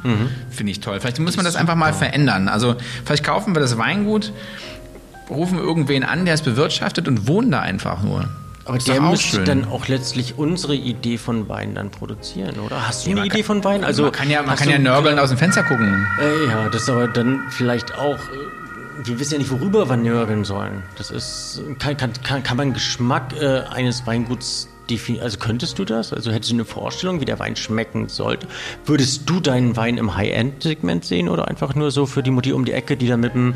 finde ich toll. Vielleicht muss man das einfach mal verändern. Also vielleicht kaufen wir das Weingut, rufen irgendwen an, der es bewirtschaftet und wohnen da einfach nur. Aber der müsste schön. dann auch letztlich unsere Idee von Wein dann produzieren, oder? Hast du Ja, eine Idee kann- von Wein? Also man kann ja, man kann ja nörgeln aus dem Fenster gucken. Äh, ja, das ist aber dann vielleicht auch. äh, Wir wissen ja nicht, worüber wir nörgeln sollen. Das ist. Kann, kann, kann, kann man Geschmack äh, eines Weinguts definieren? Also könntest du das? Also hättest du eine Vorstellung, wie der Wein schmecken sollte? Würdest du deinen Wein im High-End-Segment sehen oder einfach nur so für die Mutti um die Ecke, die da mit dem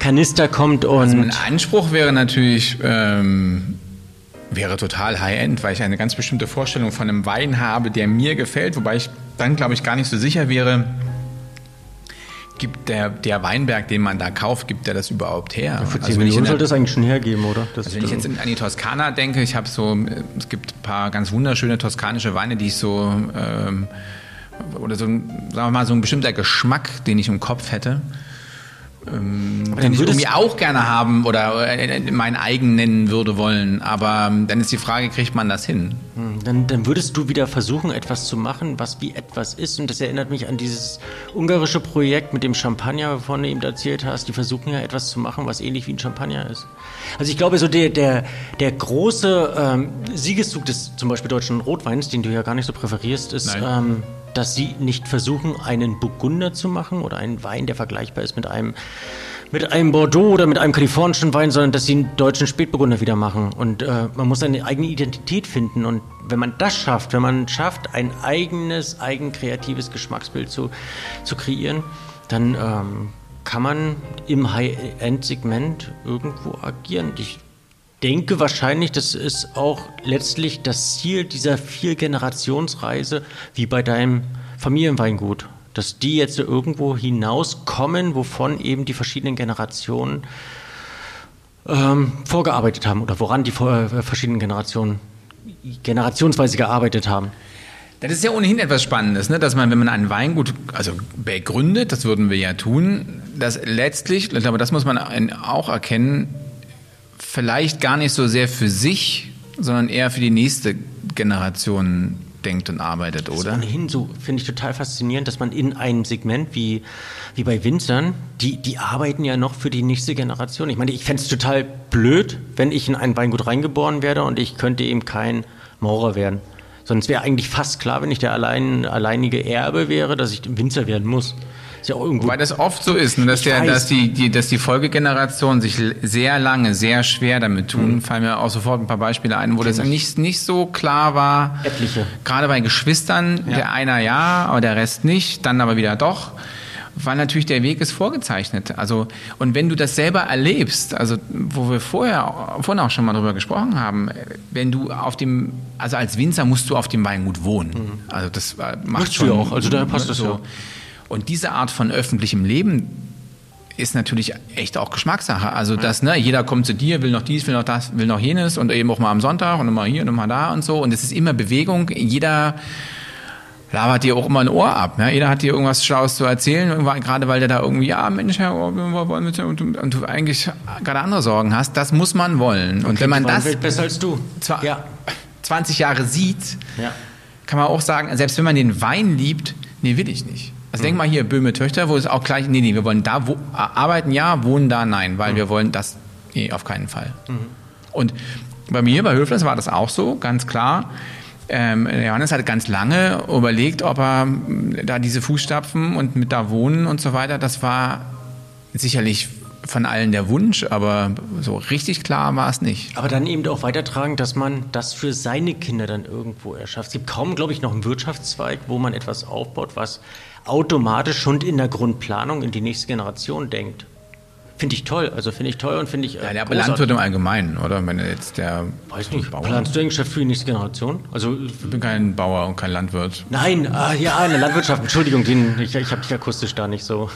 Kanister kommt und. Mein Anspruch wäre natürlich, ähm, wäre total High-End, weil ich eine ganz bestimmte Vorstellung von einem Wein habe, der mir gefällt, wobei ich dann, glaube ich, gar nicht so sicher wäre, gibt der, der Weinberg, den man da kauft, gibt der das überhaupt her? für 10 wenn ich in Millionen sollte das eigentlich schon hergeben, oder? Das, also wenn ich jetzt in, an die Toskana denke, ich habe so, es gibt ein paar ganz wunderschöne toskanische Weine, die ich so, ähm, oder so, sagen wir mal, so ein bestimmter Geschmack, den ich im Kopf hätte. Ähm, den ich irgendwie auch gerne haben oder äh, mein eigen nennen würde wollen. Aber ähm, dann ist die Frage, kriegt man das hin? Hm, Dann, dann würdest du wieder versuchen, etwas zu machen, was wie etwas ist. Und das erinnert mich an dieses ungarische Projekt mit dem Champagner, wovon du eben erzählt hast. Die versuchen ja etwas zu machen, was ähnlich wie ein Champagner ist. Also ich glaube, so der, der, der große ähm, Siegeszug des zum Beispiel deutschen Rotweins, den du ja gar nicht so präferierst, ist, ähm, dass sie nicht versuchen, einen Burgunder zu machen oder einen Wein, der vergleichbar ist mit einem mit einem Bordeaux oder mit einem kalifornischen Wein, sondern dass sie einen deutschen Spätburgunder wieder machen. Und äh, man muss eine eigene Identität finden. Und wenn man das schafft, wenn man schafft, ein eigenes, eigen kreatives Geschmacksbild zu, zu kreieren, dann ähm, kann man im High-End-Segment irgendwo agieren. Ich denke wahrscheinlich, das ist auch letztlich das Ziel dieser Vier-Generationsreise, wie bei deinem Familienweingut. Dass die jetzt irgendwo hinauskommen, wovon eben die verschiedenen Generationen ähm, vorgearbeitet haben oder woran die äh, verschiedenen Generationen generationsweise gearbeitet haben. Das ist ja ohnehin etwas Spannendes, ne? dass man, wenn man ein Weingut also begründet, das würden wir ja tun, dass letztlich, ich glaube, das muss man auch erkennen, vielleicht gar nicht so sehr für sich, sondern eher für die nächste Generation denkt und arbeitet, Das oder? ohnehin so, finde ich total faszinierend, dass man in einem Segment wie, wie bei Winzern, die, die arbeiten ja noch für die nächste Generation. Ich meine, ich fände es total blöd, wenn ich in ein Weingut reingeboren werde und ich könnte eben kein Maurer werden. Sonst wäre eigentlich fast klar, wenn ich der allein, alleinige Erbe wäre, dass ich Winzer werden muss. Ist ja irgendwo Weil das oft so ist, ne, dass, der, dass, die, die, dass die Folgegeneration sich sehr lange, sehr schwer damit tun. Mhm. Fallen mir auch sofort ein paar Beispiele ein, wo Kenn das nicht, nicht so klar war. Etliche. Gerade bei Geschwistern, ja. der einer ja, aber der Rest nicht, dann aber wieder doch weil natürlich der Weg ist vorgezeichnet. Also, und wenn du das selber erlebst, also wo wir vorher, vorhin auch schon mal drüber gesprochen haben, wenn du auf dem, also als Winzer musst du auf dem Weingut wohnen. Mhm. Also das äh, macht Möchtest schon. auch, also da passt das so. Ja. Und diese Art von öffentlichem Leben ist natürlich echt auch Geschmackssache. Also das, ne, jeder kommt zu dir, will noch dies, will noch das, will noch jenes und eben auch mal am Sonntag und mal hier und mal da und so. Und es ist immer Bewegung. Jeder labert dir auch immer ein Ohr ab. Ne? Jeder hat dir irgendwas Schlaues zu erzählen, gerade weil der da irgendwie, ja Mensch, ja, oh, und, du eigentlich gerade andere Sorgen hast. Das muss man wollen. Okay, und wenn man das besser als du. Ja. 20 Jahre sieht, ja. kann man auch sagen, selbst wenn man den Wein liebt, nee, will ich nicht. Also mhm. denk mal hier, Böhme Töchter, wo es auch gleich, nee, nee, wir wollen da wo, arbeiten, ja, wohnen da, nein, weil mhm. wir wollen das, nee, auf keinen Fall. Mhm. Und bei mir, bei Höflers war das auch so, ganz klar ähm, Johannes hat ganz lange überlegt, ob er da diese Fußstapfen und mit da wohnen und so weiter, das war sicherlich von allen der Wunsch, aber so richtig klar war es nicht. Aber dann eben auch weitertragen, dass man das für seine Kinder dann irgendwo erschafft. Es gibt kaum, glaube ich, noch einen Wirtschaftszweig, wo man etwas aufbaut, was automatisch schon in der Grundplanung in die nächste Generation denkt. Finde ich toll, also finde ich toll und finde ich. Äh, ja, der Landwirt im Allgemeinen, oder? Wenn jetzt der. Weiß nicht, Bauer. planst du Geschäft für die nächste Generation? Also, ich bin kein Bauer und kein Landwirt. Nein, ah, ja, eine Landwirtschaft, Entschuldigung, den, ich, ich habe dich akustisch da nicht so.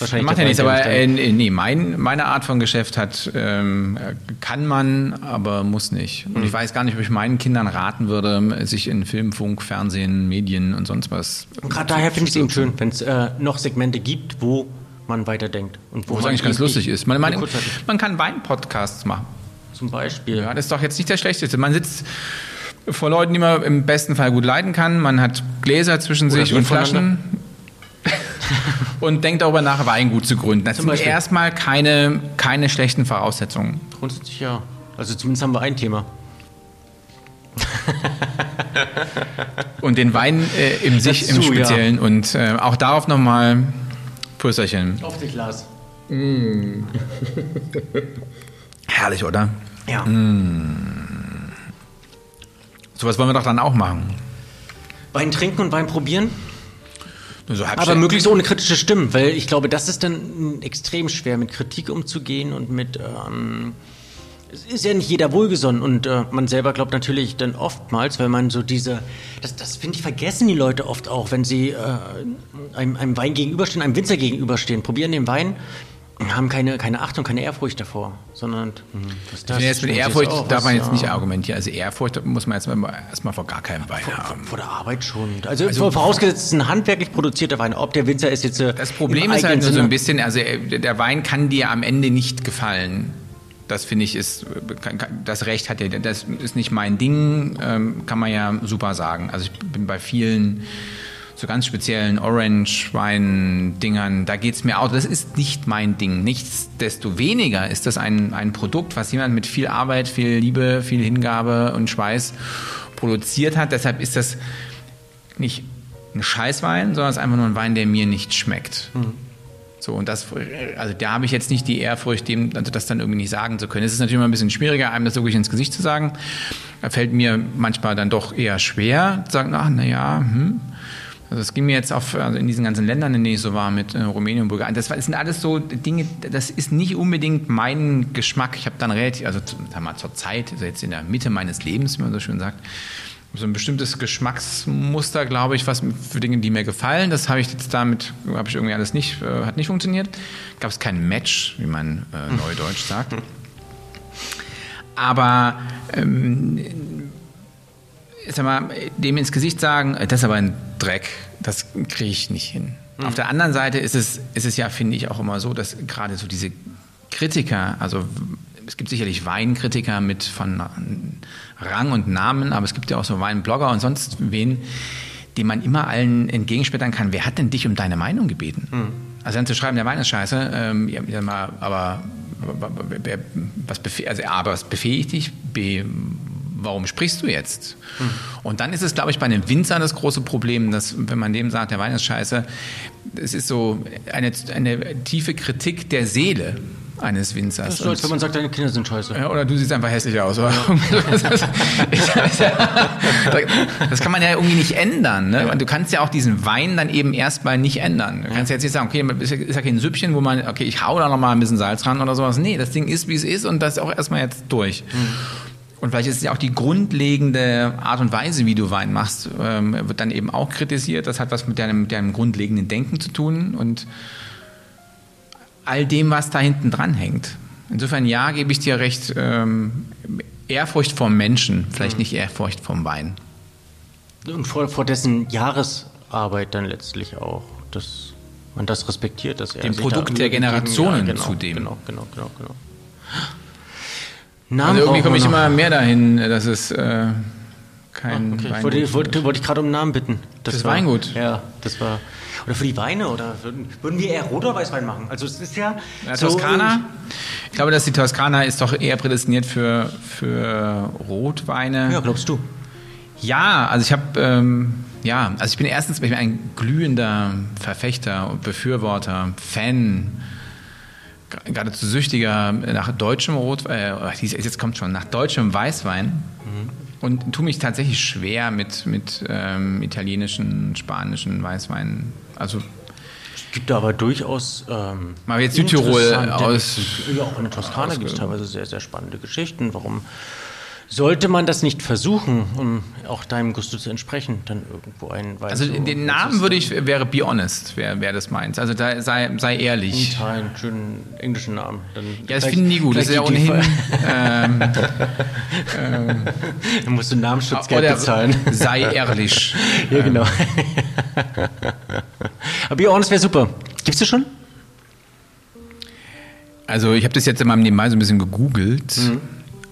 Wahrscheinlich Macht ja nichts, aber äh, nee, mein, meine Art von Geschäft hat, ähm, kann man, aber muss nicht. Und mhm. ich weiß gar nicht, ob ich meinen Kindern raten würde, sich in Film, Funk, Fernsehen, Medien und sonst was. Gerade daher finde ich es eben schön, wenn es äh, noch Segmente gibt, wo man weiterdenkt. Und wo, wo es eigentlich ganz lustig ist. Man, man, man kann Wein-Podcasts machen. Zum Beispiel. Ja, das ist doch jetzt nicht der schlechteste. Man sitzt vor Leuten, die man im besten Fall gut leiden kann. Man hat Gläser zwischen Oder sich und Flaschen. [laughs] und denkt darüber nach, Weingut zu gründen. Das Zum sind Beispiel. erstmal keine, keine schlechten Voraussetzungen. Grundsätzlich ja. Also zumindest haben wir ein Thema. und den Wein äh, im [laughs] sich im Speziellen. Ja. Und äh, auch darauf nochmal Prösterchen. Auf dich, Lars. Mm. [laughs] Herrlich, oder? Ja. Mm. So was wollen wir doch dann auch machen. Wein trinken und Wein probieren? So Aber möglichst ohne kritische Stimmen, weil ich glaube, das ist dann extrem schwer, mit Kritik umzugehen und mit ähm, es ist ja nicht jeder wohlgesonnen und äh, man selber glaubt natürlich dann oftmals, wenn man so diese, das, das finde ich, vergessen die Leute oft auch, wenn sie äh, einem, einem Wein gegenüberstehen, einem Winzer gegenüberstehen, probieren den Wein, haben keine, keine Achtung, keine Ehrfurcht davor, sondern hm, das, das jetzt mit Ehrfurcht darf man jetzt ja. nicht argumentieren. Also Ehrfurcht muss man jetzt erstmal vor gar keinem Wein vor, haben. Vor der Arbeit schon. Also, also vorausgesetzt, es ist ein handwerklich produzierter Wein. Ob der Winzer ist jetzt. Äh, das Problem ist halt nur so ein bisschen, also der Wein kann dir am Ende nicht gefallen. Das finde ich ist, das Recht hat er, das ist nicht mein Ding, ähm, kann man ja super sagen. Also ich bin bei vielen so ganz speziellen Orange-Wein-Dingern, da geht es mir auch, das ist nicht mein Ding. Nichtsdestoweniger ist das ein, ein Produkt, was jemand mit viel Arbeit, viel Liebe, viel Hingabe und Schweiß produziert hat. Deshalb ist das nicht ein Scheißwein, sondern es ist einfach nur ein Wein, der mir nicht schmeckt. Mhm. So, und das, also da habe ich jetzt nicht die Ehrfurcht, dem, also das dann irgendwie nicht sagen zu können. Es ist natürlich immer ein bisschen schwieriger, einem das wirklich ins Gesicht zu sagen. Da fällt mir manchmal dann doch eher schwer, zu sagen, ach, naja, hm. Also es ging mir jetzt auf, also in diesen ganzen Ländern, in denen ich so war, mit äh, Rumänien und Bulgarien, das, das sind alles so Dinge, das ist nicht unbedingt mein Geschmack. Ich habe dann relativ, also sagen mal, zur Zeit, also jetzt in der Mitte meines Lebens, wie man so schön sagt, so ein bestimmtes Geschmacksmuster, glaube ich, was für Dinge, die mir gefallen. Das habe ich jetzt damit, habe ich irgendwie alles nicht, äh, hat nicht funktioniert. Gab es kein Match, wie man äh, neudeutsch sagt. Aber ähm, sag mal, dem ins Gesicht sagen, äh, das ist aber ein Dreck, das kriege ich nicht hin. Mhm. Auf der anderen Seite ist es, ist es ja, finde ich, auch immer so, dass gerade so diese Kritiker, also es gibt sicherlich Weinkritiker mit von Rang und Namen, aber es gibt ja auch so Weinblogger und sonst wen, die man immer allen entgegenspättern kann. Wer hat denn dich um deine Meinung gebeten? Mhm. Also dann zu schreiben, der Wein ist scheiße, ähm, ja, aber was, befe also A, was befähigt dich? B, warum sprichst du jetzt? Hm. Und dann ist es, glaube ich, bei einem Winzer das große Problem, dass, wenn man dem sagt, der Wein ist scheiße, es ist so eine, eine tiefe Kritik der Seele eines Winzers. Das ist so, als wenn man sagt, deine Kinder sind scheiße. Ja, oder du siehst einfach hässlich aus. [laughs] Ja. das kann man ja irgendwie nicht ändern. Ne? Du kannst ja auch diesen Wein dann eben erstmal nicht ändern. Du kannst ja jetzt nicht sagen, okay, ist ja kein Süppchen, wo man, okay, ich hau da nochmal ein bisschen Salz ran oder sowas. Nee, das Ding ist, wie es ist und das ist auch erstmal jetzt durch. Mhm. Und vielleicht ist es ja auch die grundlegende Art und Weise, wie du Wein machst, ähm, wird dann eben auch kritisiert. Das hat was mit deinem, mit deinem grundlegenden Denken zu tun und all dem, was da hinten dran hängt. Insofern, ja, gebe ich dir recht, ähm, Ehrfurcht vom Menschen, vielleicht mhm. nicht Ehrfurcht vom Wein. Und vor, vor dessen Jahresarbeit dann letztlich auch, dass man das respektiert, dass er dem Produkt der Generationen ja, genau, zudem. Genau, genau, genau, genau. Namen also irgendwie komme ich immer mehr dahin, dass es äh, kein Ach, okay. Weingut wollte, wollte, wollte ich gerade um Namen bitten. Das, das war, Weingut. Ja, das war. Oder für die Weine oder würden, würden wir eher Rot- oder Weißwein machen? Also es ist ja. ja so Toskana. Ich glaube, dass die Toskana ist doch eher prädestiniert für, für Rotweine. Ja, glaubst du? Ja, also ich habe. Ähm, ja, also ich bin erstens ich bin ein glühender Verfechter und Befürworter, Fan geradezu süchtiger nach deutschem Rotwein, äh, jetzt kommt schon, nach deutschem Weißwein mhm. Und tue mich tatsächlich schwer mit, mit ähm, italienischen, spanischen Weißweinen. Also es gibt aber durchaus. Ähm, mal jetzt Südtirol aus. Ja, auch in der Toskana gibt es teilweise sehr, sehr spannende Geschichten, warum sollte man das nicht versuchen, um auch deinem Gusto zu entsprechen, dann irgendwo ein Wein Also so, den Namen würde ich, wäre Be Honest, wer, wer das meint. Also da, sei, sei ehrlich. Ein einen schönen englischen Namen. Dann ja, das finden die gut. Das ist ja ohnehin. ähm, [laughs] ähm, dann musst du Namensschutzgeld bezahlen. Sei ehrlich. [laughs] ja, genau. Aber [laughs] Be Honest wäre super. Gibst du schon? Also ich habe das jetzt in meinem Nebenbei so ein bisschen gegoogelt. Mhm.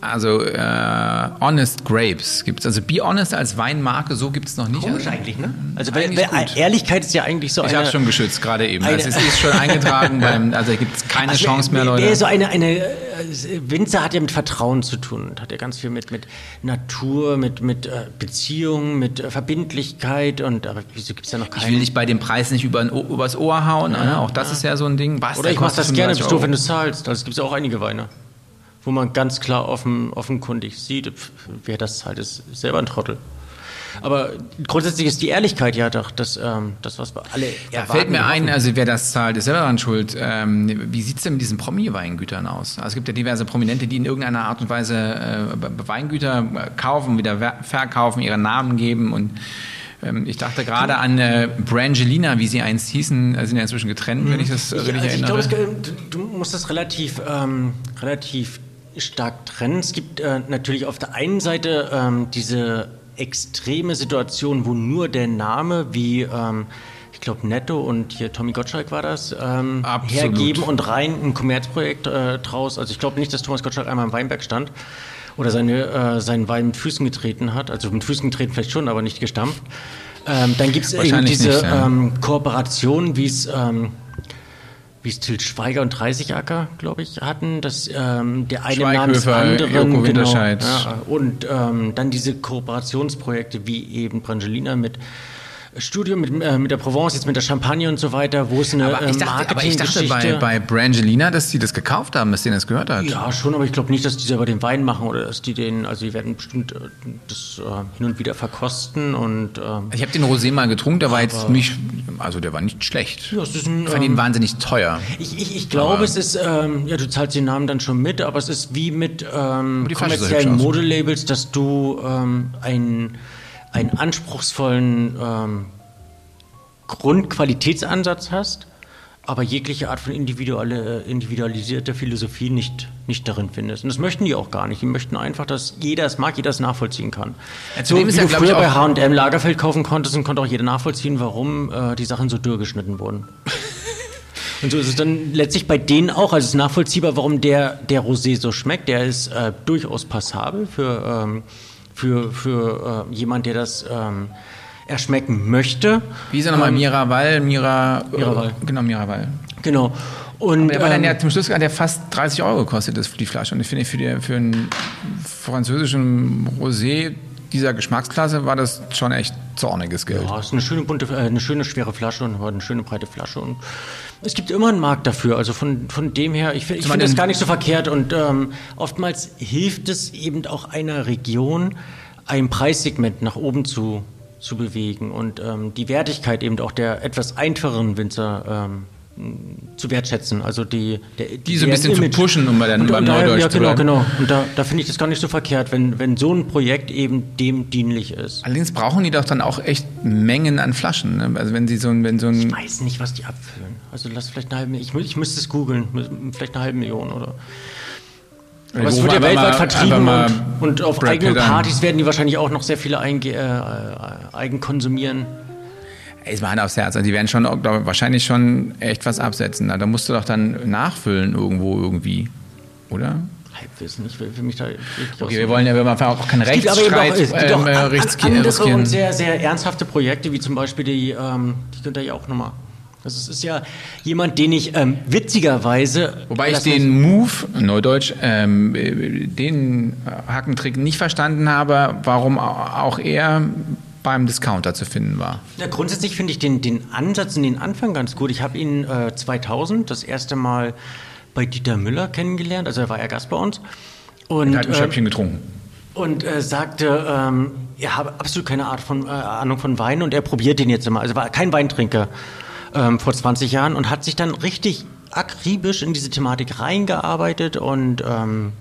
Also äh, Honest Grapes gibt es. Also Be Honest als Weinmarke, so gibt es noch nicht. Komisch eigentlich, ne? Also weil, weil Ehrlichkeit ist ja eigentlich so Ich habe schon geschützt, gerade eben. Es ist, ist, schon eingetragen, [laughs] beim, also gibt es keine also, Chance mehr, Leute. So eine, eine, äh, Winzer hat ja mit Vertrauen zu tun. Hat ja ganz viel mit, mit Natur, mit, mit äh, Beziehungen, mit äh, Verbindlichkeit und aber wieso gibt es ja noch keine... Ich will dich bei dem Preis nicht über, übers Ohr hauen, ja, ne? auch das ja. ist ja so ein Ding. Was, Oder ich mach das gerne, bist du, wenn du zahlst. Also es gibt ja auch einige Weine wo man ganz klar offen, offenkundig sieht, wer das halt ist, selber ein Trottel. Aber grundsätzlich ist die Ehrlichkeit ja doch das, ähm, das was wir alle Da fällt mir ein, also wer das zahlt, ist selber dran schuld. Ähm, wie sieht es denn mit diesen Promi-Weingütern aus? Also es gibt ja diverse Prominente, die in irgendeiner Art und Weise äh, Weingüter kaufen, wieder verkaufen, ihre Namen geben und ähm, ich dachte gerade an äh, Brangelina, wie sie einst hießen, äh, sind ja inzwischen getrennt, wenn ich das richtig also erinnere. Ich glaube, du, du musst das relativ, ähm, relativ stark trennen. Es gibt äh, natürlich auf der einen Seite ähm, diese extreme Situation, wo nur der Name wie ähm, ich glaube Netto und hier Tommy Gottschalk war das, ähm, hergeben und rein ein Kommerzprojekt äh, draus. Also ich glaube nicht, dass Thomas Gottschalk einmal im Weinberg stand oder seine, äh, seinen Wein mit Füßen getreten hat. Also mit Füßen getreten vielleicht schon, aber nicht gestampft. Ähm, dann gibt es eben diese nicht, ja. ähm, Kooperation, wie es ähm, wie es Til Schweiger und Dreißigacker, glaube ich, hatten, dass ähm, der eine namens anderen genau, ja, und ähm, dann diese Kooperationsprojekte wie eben Brangelina mit Studium mit, äh, mit der Provence, jetzt mit der Champagne und so weiter, wo es eine aber ich äh, dachte, aber ich dachte bei, bei Brangelina, dass die das gekauft haben, dass denen das gehört hat. Ja, schon, aber ich glaube nicht, dass die selber den Wein machen oder dass die den, also die werden bestimmt äh, das äh, hin und wieder verkosten und... Ähm, ich habe den Rosé mal getrunken, der war jetzt nicht, also der war nicht schlecht. Ja, es ist ein, ich fand ihn ähm, wahnsinnig teuer. Ich, ich, ich glaube, es ist, ähm, ja, du zahlst den Namen dann schon mit, aber es ist wie mit ähm, kommerziellen Modelabels, dass du ähm, ein einen anspruchsvollen ähm, Grundqualitätsansatz hast, aber jegliche Art von individuelle, äh, individualisierter Philosophie nicht, nicht darin findest. Und das möchten die auch gar nicht. Die möchten einfach, dass jeder es mag, jeder es nachvollziehen kann. Ja, so wie du ja, früher bei H&M Lagerfeld kaufen konntest und konnte auch jeder nachvollziehen, warum äh, die Sachen so dürr geschnitten wurden. [laughs] Und so ist es dann letztlich bei denen auch. Also es ist nachvollziehbar, warum der, der Rosé so schmeckt. Der ist äh, durchaus passabel für, ähm, für, für äh, jemand, der das ähm, erschmecken möchte. Wie ist er nochmal? Ähm, Miraval, Mira, Miraval. Genau, Miraval. Genau. Und, Aber der war dann ja ähm, zum Schluss hat der fast 30 Euro gekostet, das, die Flasche. Und ich finde, für, die, für einen französischen Rosé dieser Geschmacksklasse war das schon echt zorniges Geld. Ja, es ist eine schöne bunte, äh, eine schöne schwere Flasche und eine schöne breite Flasche und es gibt immer einen Markt dafür. Also von, von dem her, ich, ich finde das gar nicht so verkehrt und ähm, oftmals hilft es eben auch einer Region, ein Preissegment nach oben zu, zu bewegen und ähm, die Wertigkeit eben auch der etwas einfacheren Winzer ähm, zu wertschätzen. Also die, der, die so ein bisschen Image. zu pushen, um bei der, und, beim Neudeutsch ja, zu genau, genau. Und da, da finde ich das gar nicht so verkehrt, wenn, wenn so ein Projekt eben dem dienlich ist. Allerdings brauchen die doch dann auch echt Mengen an Flaschen. Ne? Also wenn sie so ein, wenn so ein Ich weiß nicht, was die abfüllen. Also lass vielleicht eine halbe ich, ich müsste es googeln, vielleicht eine halbe Million oder. Aber es wird ja weltweit vertrieben und, und, auf eigenen Partys werden die wahrscheinlich auch noch sehr viele Einge äh, eigen konsumieren. Ist mal Hand aufs Herz. Also die werden schon glaub, wahrscheinlich schon echt was absetzen. Da musst du doch dann nachfüllen irgendwo irgendwie, oder? Halbwissen, ich will, will mich da. Okay, wir wollen ja wir wollen auch keinen Rechtsstreit es gibt ähm, auch, äh, andere und sehr, sehr ernsthafte Projekte, wie zum Beispiel die, ähm, die könnt ihr ja auch nochmal also es ist ja jemand, den ich ähm, witzigerweise. Wobei ich den Move, Neudeutsch, ähm, den Hackentrick nicht verstanden habe, warum auch er beim Discounter zu finden war. Ja, grundsätzlich finde ich den, den Ansatz und den Anfang ganz gut. Ich habe ihn äh, 2000 das erste Mal bei Dieter Müller kennengelernt, also er war ja Gast bei uns. Und, er hat ein Schöpfchen äh, getrunken. Und äh, sagte, ähm, er habe absolut keine Art von äh, Ahnung von Wein und er probiert den jetzt immer. Also war kein Weintrinker ähm, vor 20 Jahren und hat sich dann richtig akribisch in diese Thematik reingearbeitet und ähm,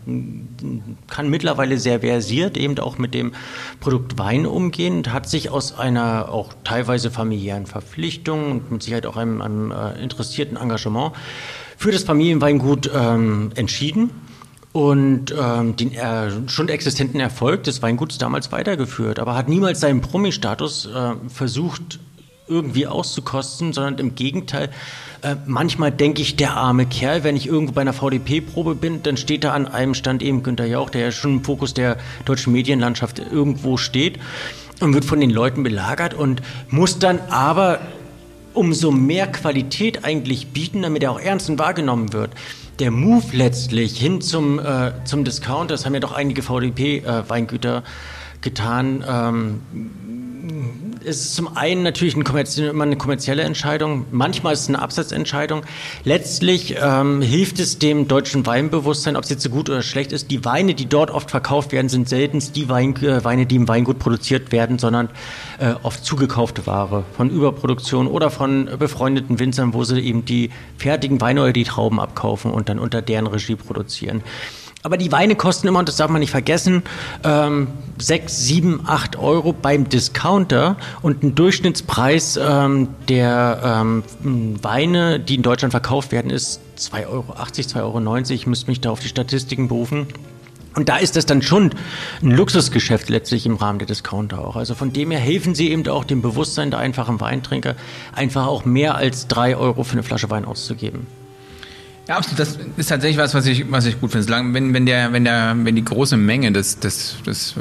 kann mittlerweile sehr versiert eben auch mit dem Produkt Wein umgehen und hat sich aus einer auch teilweise familiären Verpflichtung und mit Sicherheit auch einem, einem äh, interessierten Engagement für das Familienweingut ähm, entschieden und ähm, den äh, schon existenten Erfolg des Weinguts damals weitergeführt, aber hat niemals seinen Promi-Status äh, versucht irgendwie auszukosten, sondern im Gegenteil äh, manchmal denke ich, der arme Kerl, wenn ich irgendwo bei einer VDP-Probe bin, dann steht da an einem Stand eben Günter Jauch, der ja schon im Fokus der deutschen Medienlandschaft irgendwo steht und wird von den Leuten belagert und muss dann aber umso mehr Qualität eigentlich bieten, damit er auch ernst und wahrgenommen wird. Der Move letztlich hin zum, äh, zum Discount, das haben ja doch einige VDP-Weingüter äh, getan, ähm, es ist zum einen natürlich ein immer eine kommerzielle Entscheidung, manchmal ist es eine Absatzentscheidung. Letztlich ähm, hilft es dem deutschen Weinbewusstsein, ob es jetzt so gut oder schlecht ist. Die Weine, die dort oft verkauft werden, sind selten die Wein, äh, Weine, die im Weingut produziert werden, sondern äh, oft zugekaufte Ware von Überproduktion oder von befreundeten Winzern, wo sie eben die fertigen Weine oder die Trauben abkaufen und dann unter deren Regie produzieren. Aber die Weine kosten immer, und das darf man nicht vergessen, ähm, 6, 7, 8 Euro beim Discounter und ein Durchschnittspreis ähm, der ähm, Weine, die in Deutschland verkauft werden, ist 2,80 Euro, 2,90 Euro. Ich müsste mich da auf die Statistiken berufen. Und da ist das dann schon ein Luxusgeschäft letztlich im Rahmen der Discounter auch. Also von dem her helfen sie eben auch dem Bewusstsein der einfachen Weintrinker, einfach auch mehr als 3 Euro für eine Flasche Wein auszugeben. Ja, absolut. Das ist tatsächlich was, was ich, was ich gut finde. Wenn, wenn, der, wenn, der, wenn die große Menge des, des, des,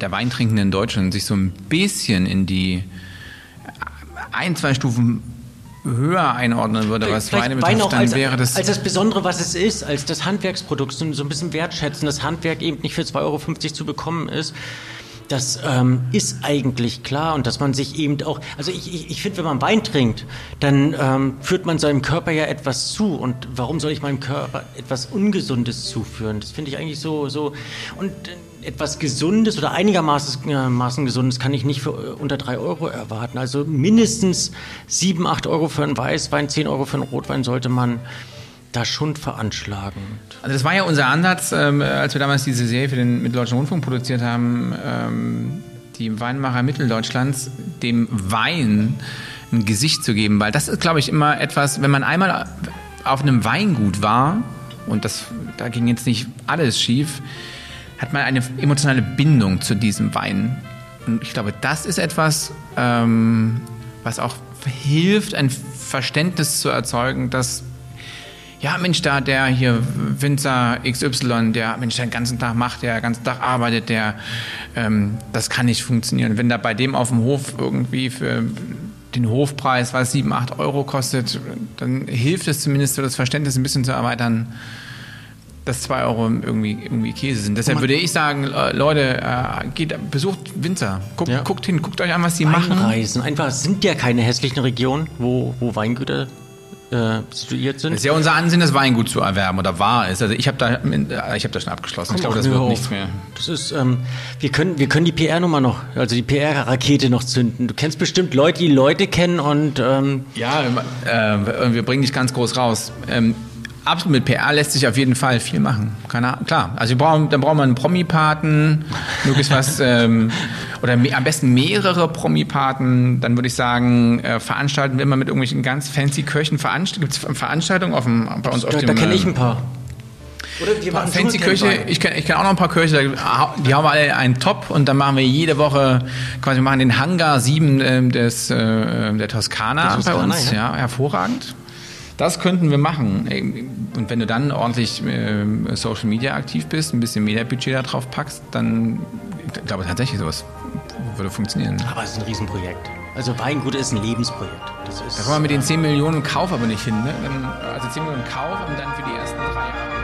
der Weintrinkenden Deutschen sich so ein bisschen in die ein, zwei Stufen höher einordnen würde, was Weine betrifft, dann als, wäre das... Als das Besondere, was es ist, als das Handwerksprodukt, so ein bisschen wertschätzen, das Handwerk eben nicht für 2,50 Euro zu bekommen ist, das ähm, ist eigentlich klar und dass man sich eben auch, also ich, ich, ich finde, wenn man Wein trinkt, dann ähm, führt man seinem Körper ja etwas zu und warum soll ich meinem Körper etwas Ungesundes zuführen? Das finde ich eigentlich so, so und äh, etwas Gesundes oder einigermaßen äh, Gesundes kann ich nicht für äh, unter drei Euro erwarten. Also mindestens sieben, acht Euro für einen Weißwein, zehn Euro für einen Rotwein sollte man da schon veranschlagen. Also das war ja unser Ansatz, ähm, als wir damals diese Serie für den Mitteldeutschen Rundfunk produziert haben, ähm, die Weinmacher Mitteldeutschlands, dem Wein ein Gesicht zu geben, weil das ist, glaube ich, immer etwas, wenn man einmal auf einem Weingut war, und das, da ging jetzt nicht alles schief, hat man eine emotionale Bindung zu diesem Wein. Und ich glaube, das ist etwas, ähm, was auch hilft, ein Verständnis zu erzeugen, dass ja Mensch, da der hier Winzer XY, der Mensch, der den ganzen Tag macht, der den ganzen Tag arbeitet, der, ähm, das kann nicht funktionieren. Wenn da bei dem auf dem Hof irgendwie für den Hofpreis, was 7, 8 Euro kostet, dann hilft es zumindest so das Verständnis ein bisschen zu erweitern, dass 2 Euro irgendwie, irgendwie Käse sind. Deshalb würde ich sagen, Leute, äh, geht, besucht Winzer. Guckt, Ja. guckt hin, guckt euch an, was die machen. Einreisen. Einfach sind ja keine hässlichen Regionen, wo, wo Weingüter äh, situiert sind. Es ist ja unser Ansinnen, das Weingut zu erwerben oder war es. Also ich habe da, ich habe da schon abgeschlossen. ich glaube, das wird auf. nichts mehr. Das ist, ähm, wir können, wir können die PR-Nummer noch, also die PR-Rakete noch zünden. Du kennst bestimmt Leute, die Leute kennen und ähm, Ja, äh, wir bringen dich ganz groß raus. Ähm, absolut mit PR lässt sich auf jeden Fall viel machen. Keine Ahnung, klar. Also wir brauchen, dann brauchen wir einen Promi-Paten, möglichst was, [laughs] ähm, oder me am besten mehrere Promi-Paten. Dann würde ich sagen, äh, veranstalten wir immer mit irgendwelchen ganz fancy Köchen. Veranst Gibt es Veranstaltungen auf dem, bei uns auf da, dem... da kenne ich ähm, ein paar. Oder wir machen Fancy Wein. ich kenne ich kenn auch noch ein paar Köche, da- die haben alle einen Top und dann machen wir jede Woche, quasi machen den Hangar 7 ähm, des, äh, der Toskana Der Toskana, bei uns, ja. ja. hervorragend. Das könnten wir machen. Und wenn du dann ordentlich ähm, Social Media aktiv bist, ein bisschen Mediabudget da drauf packst, dann, ich glaube tatsächlich sowas würde funktionieren. Aber es ist ein Riesenprojekt. Also Weingut ist ein Lebensprojekt. Das ist, Da kommen wir mit den 10 Millionen Kauf aber nicht hin. Ne? Also 10 Millionen Kauf und dann für die ersten drei Jahre.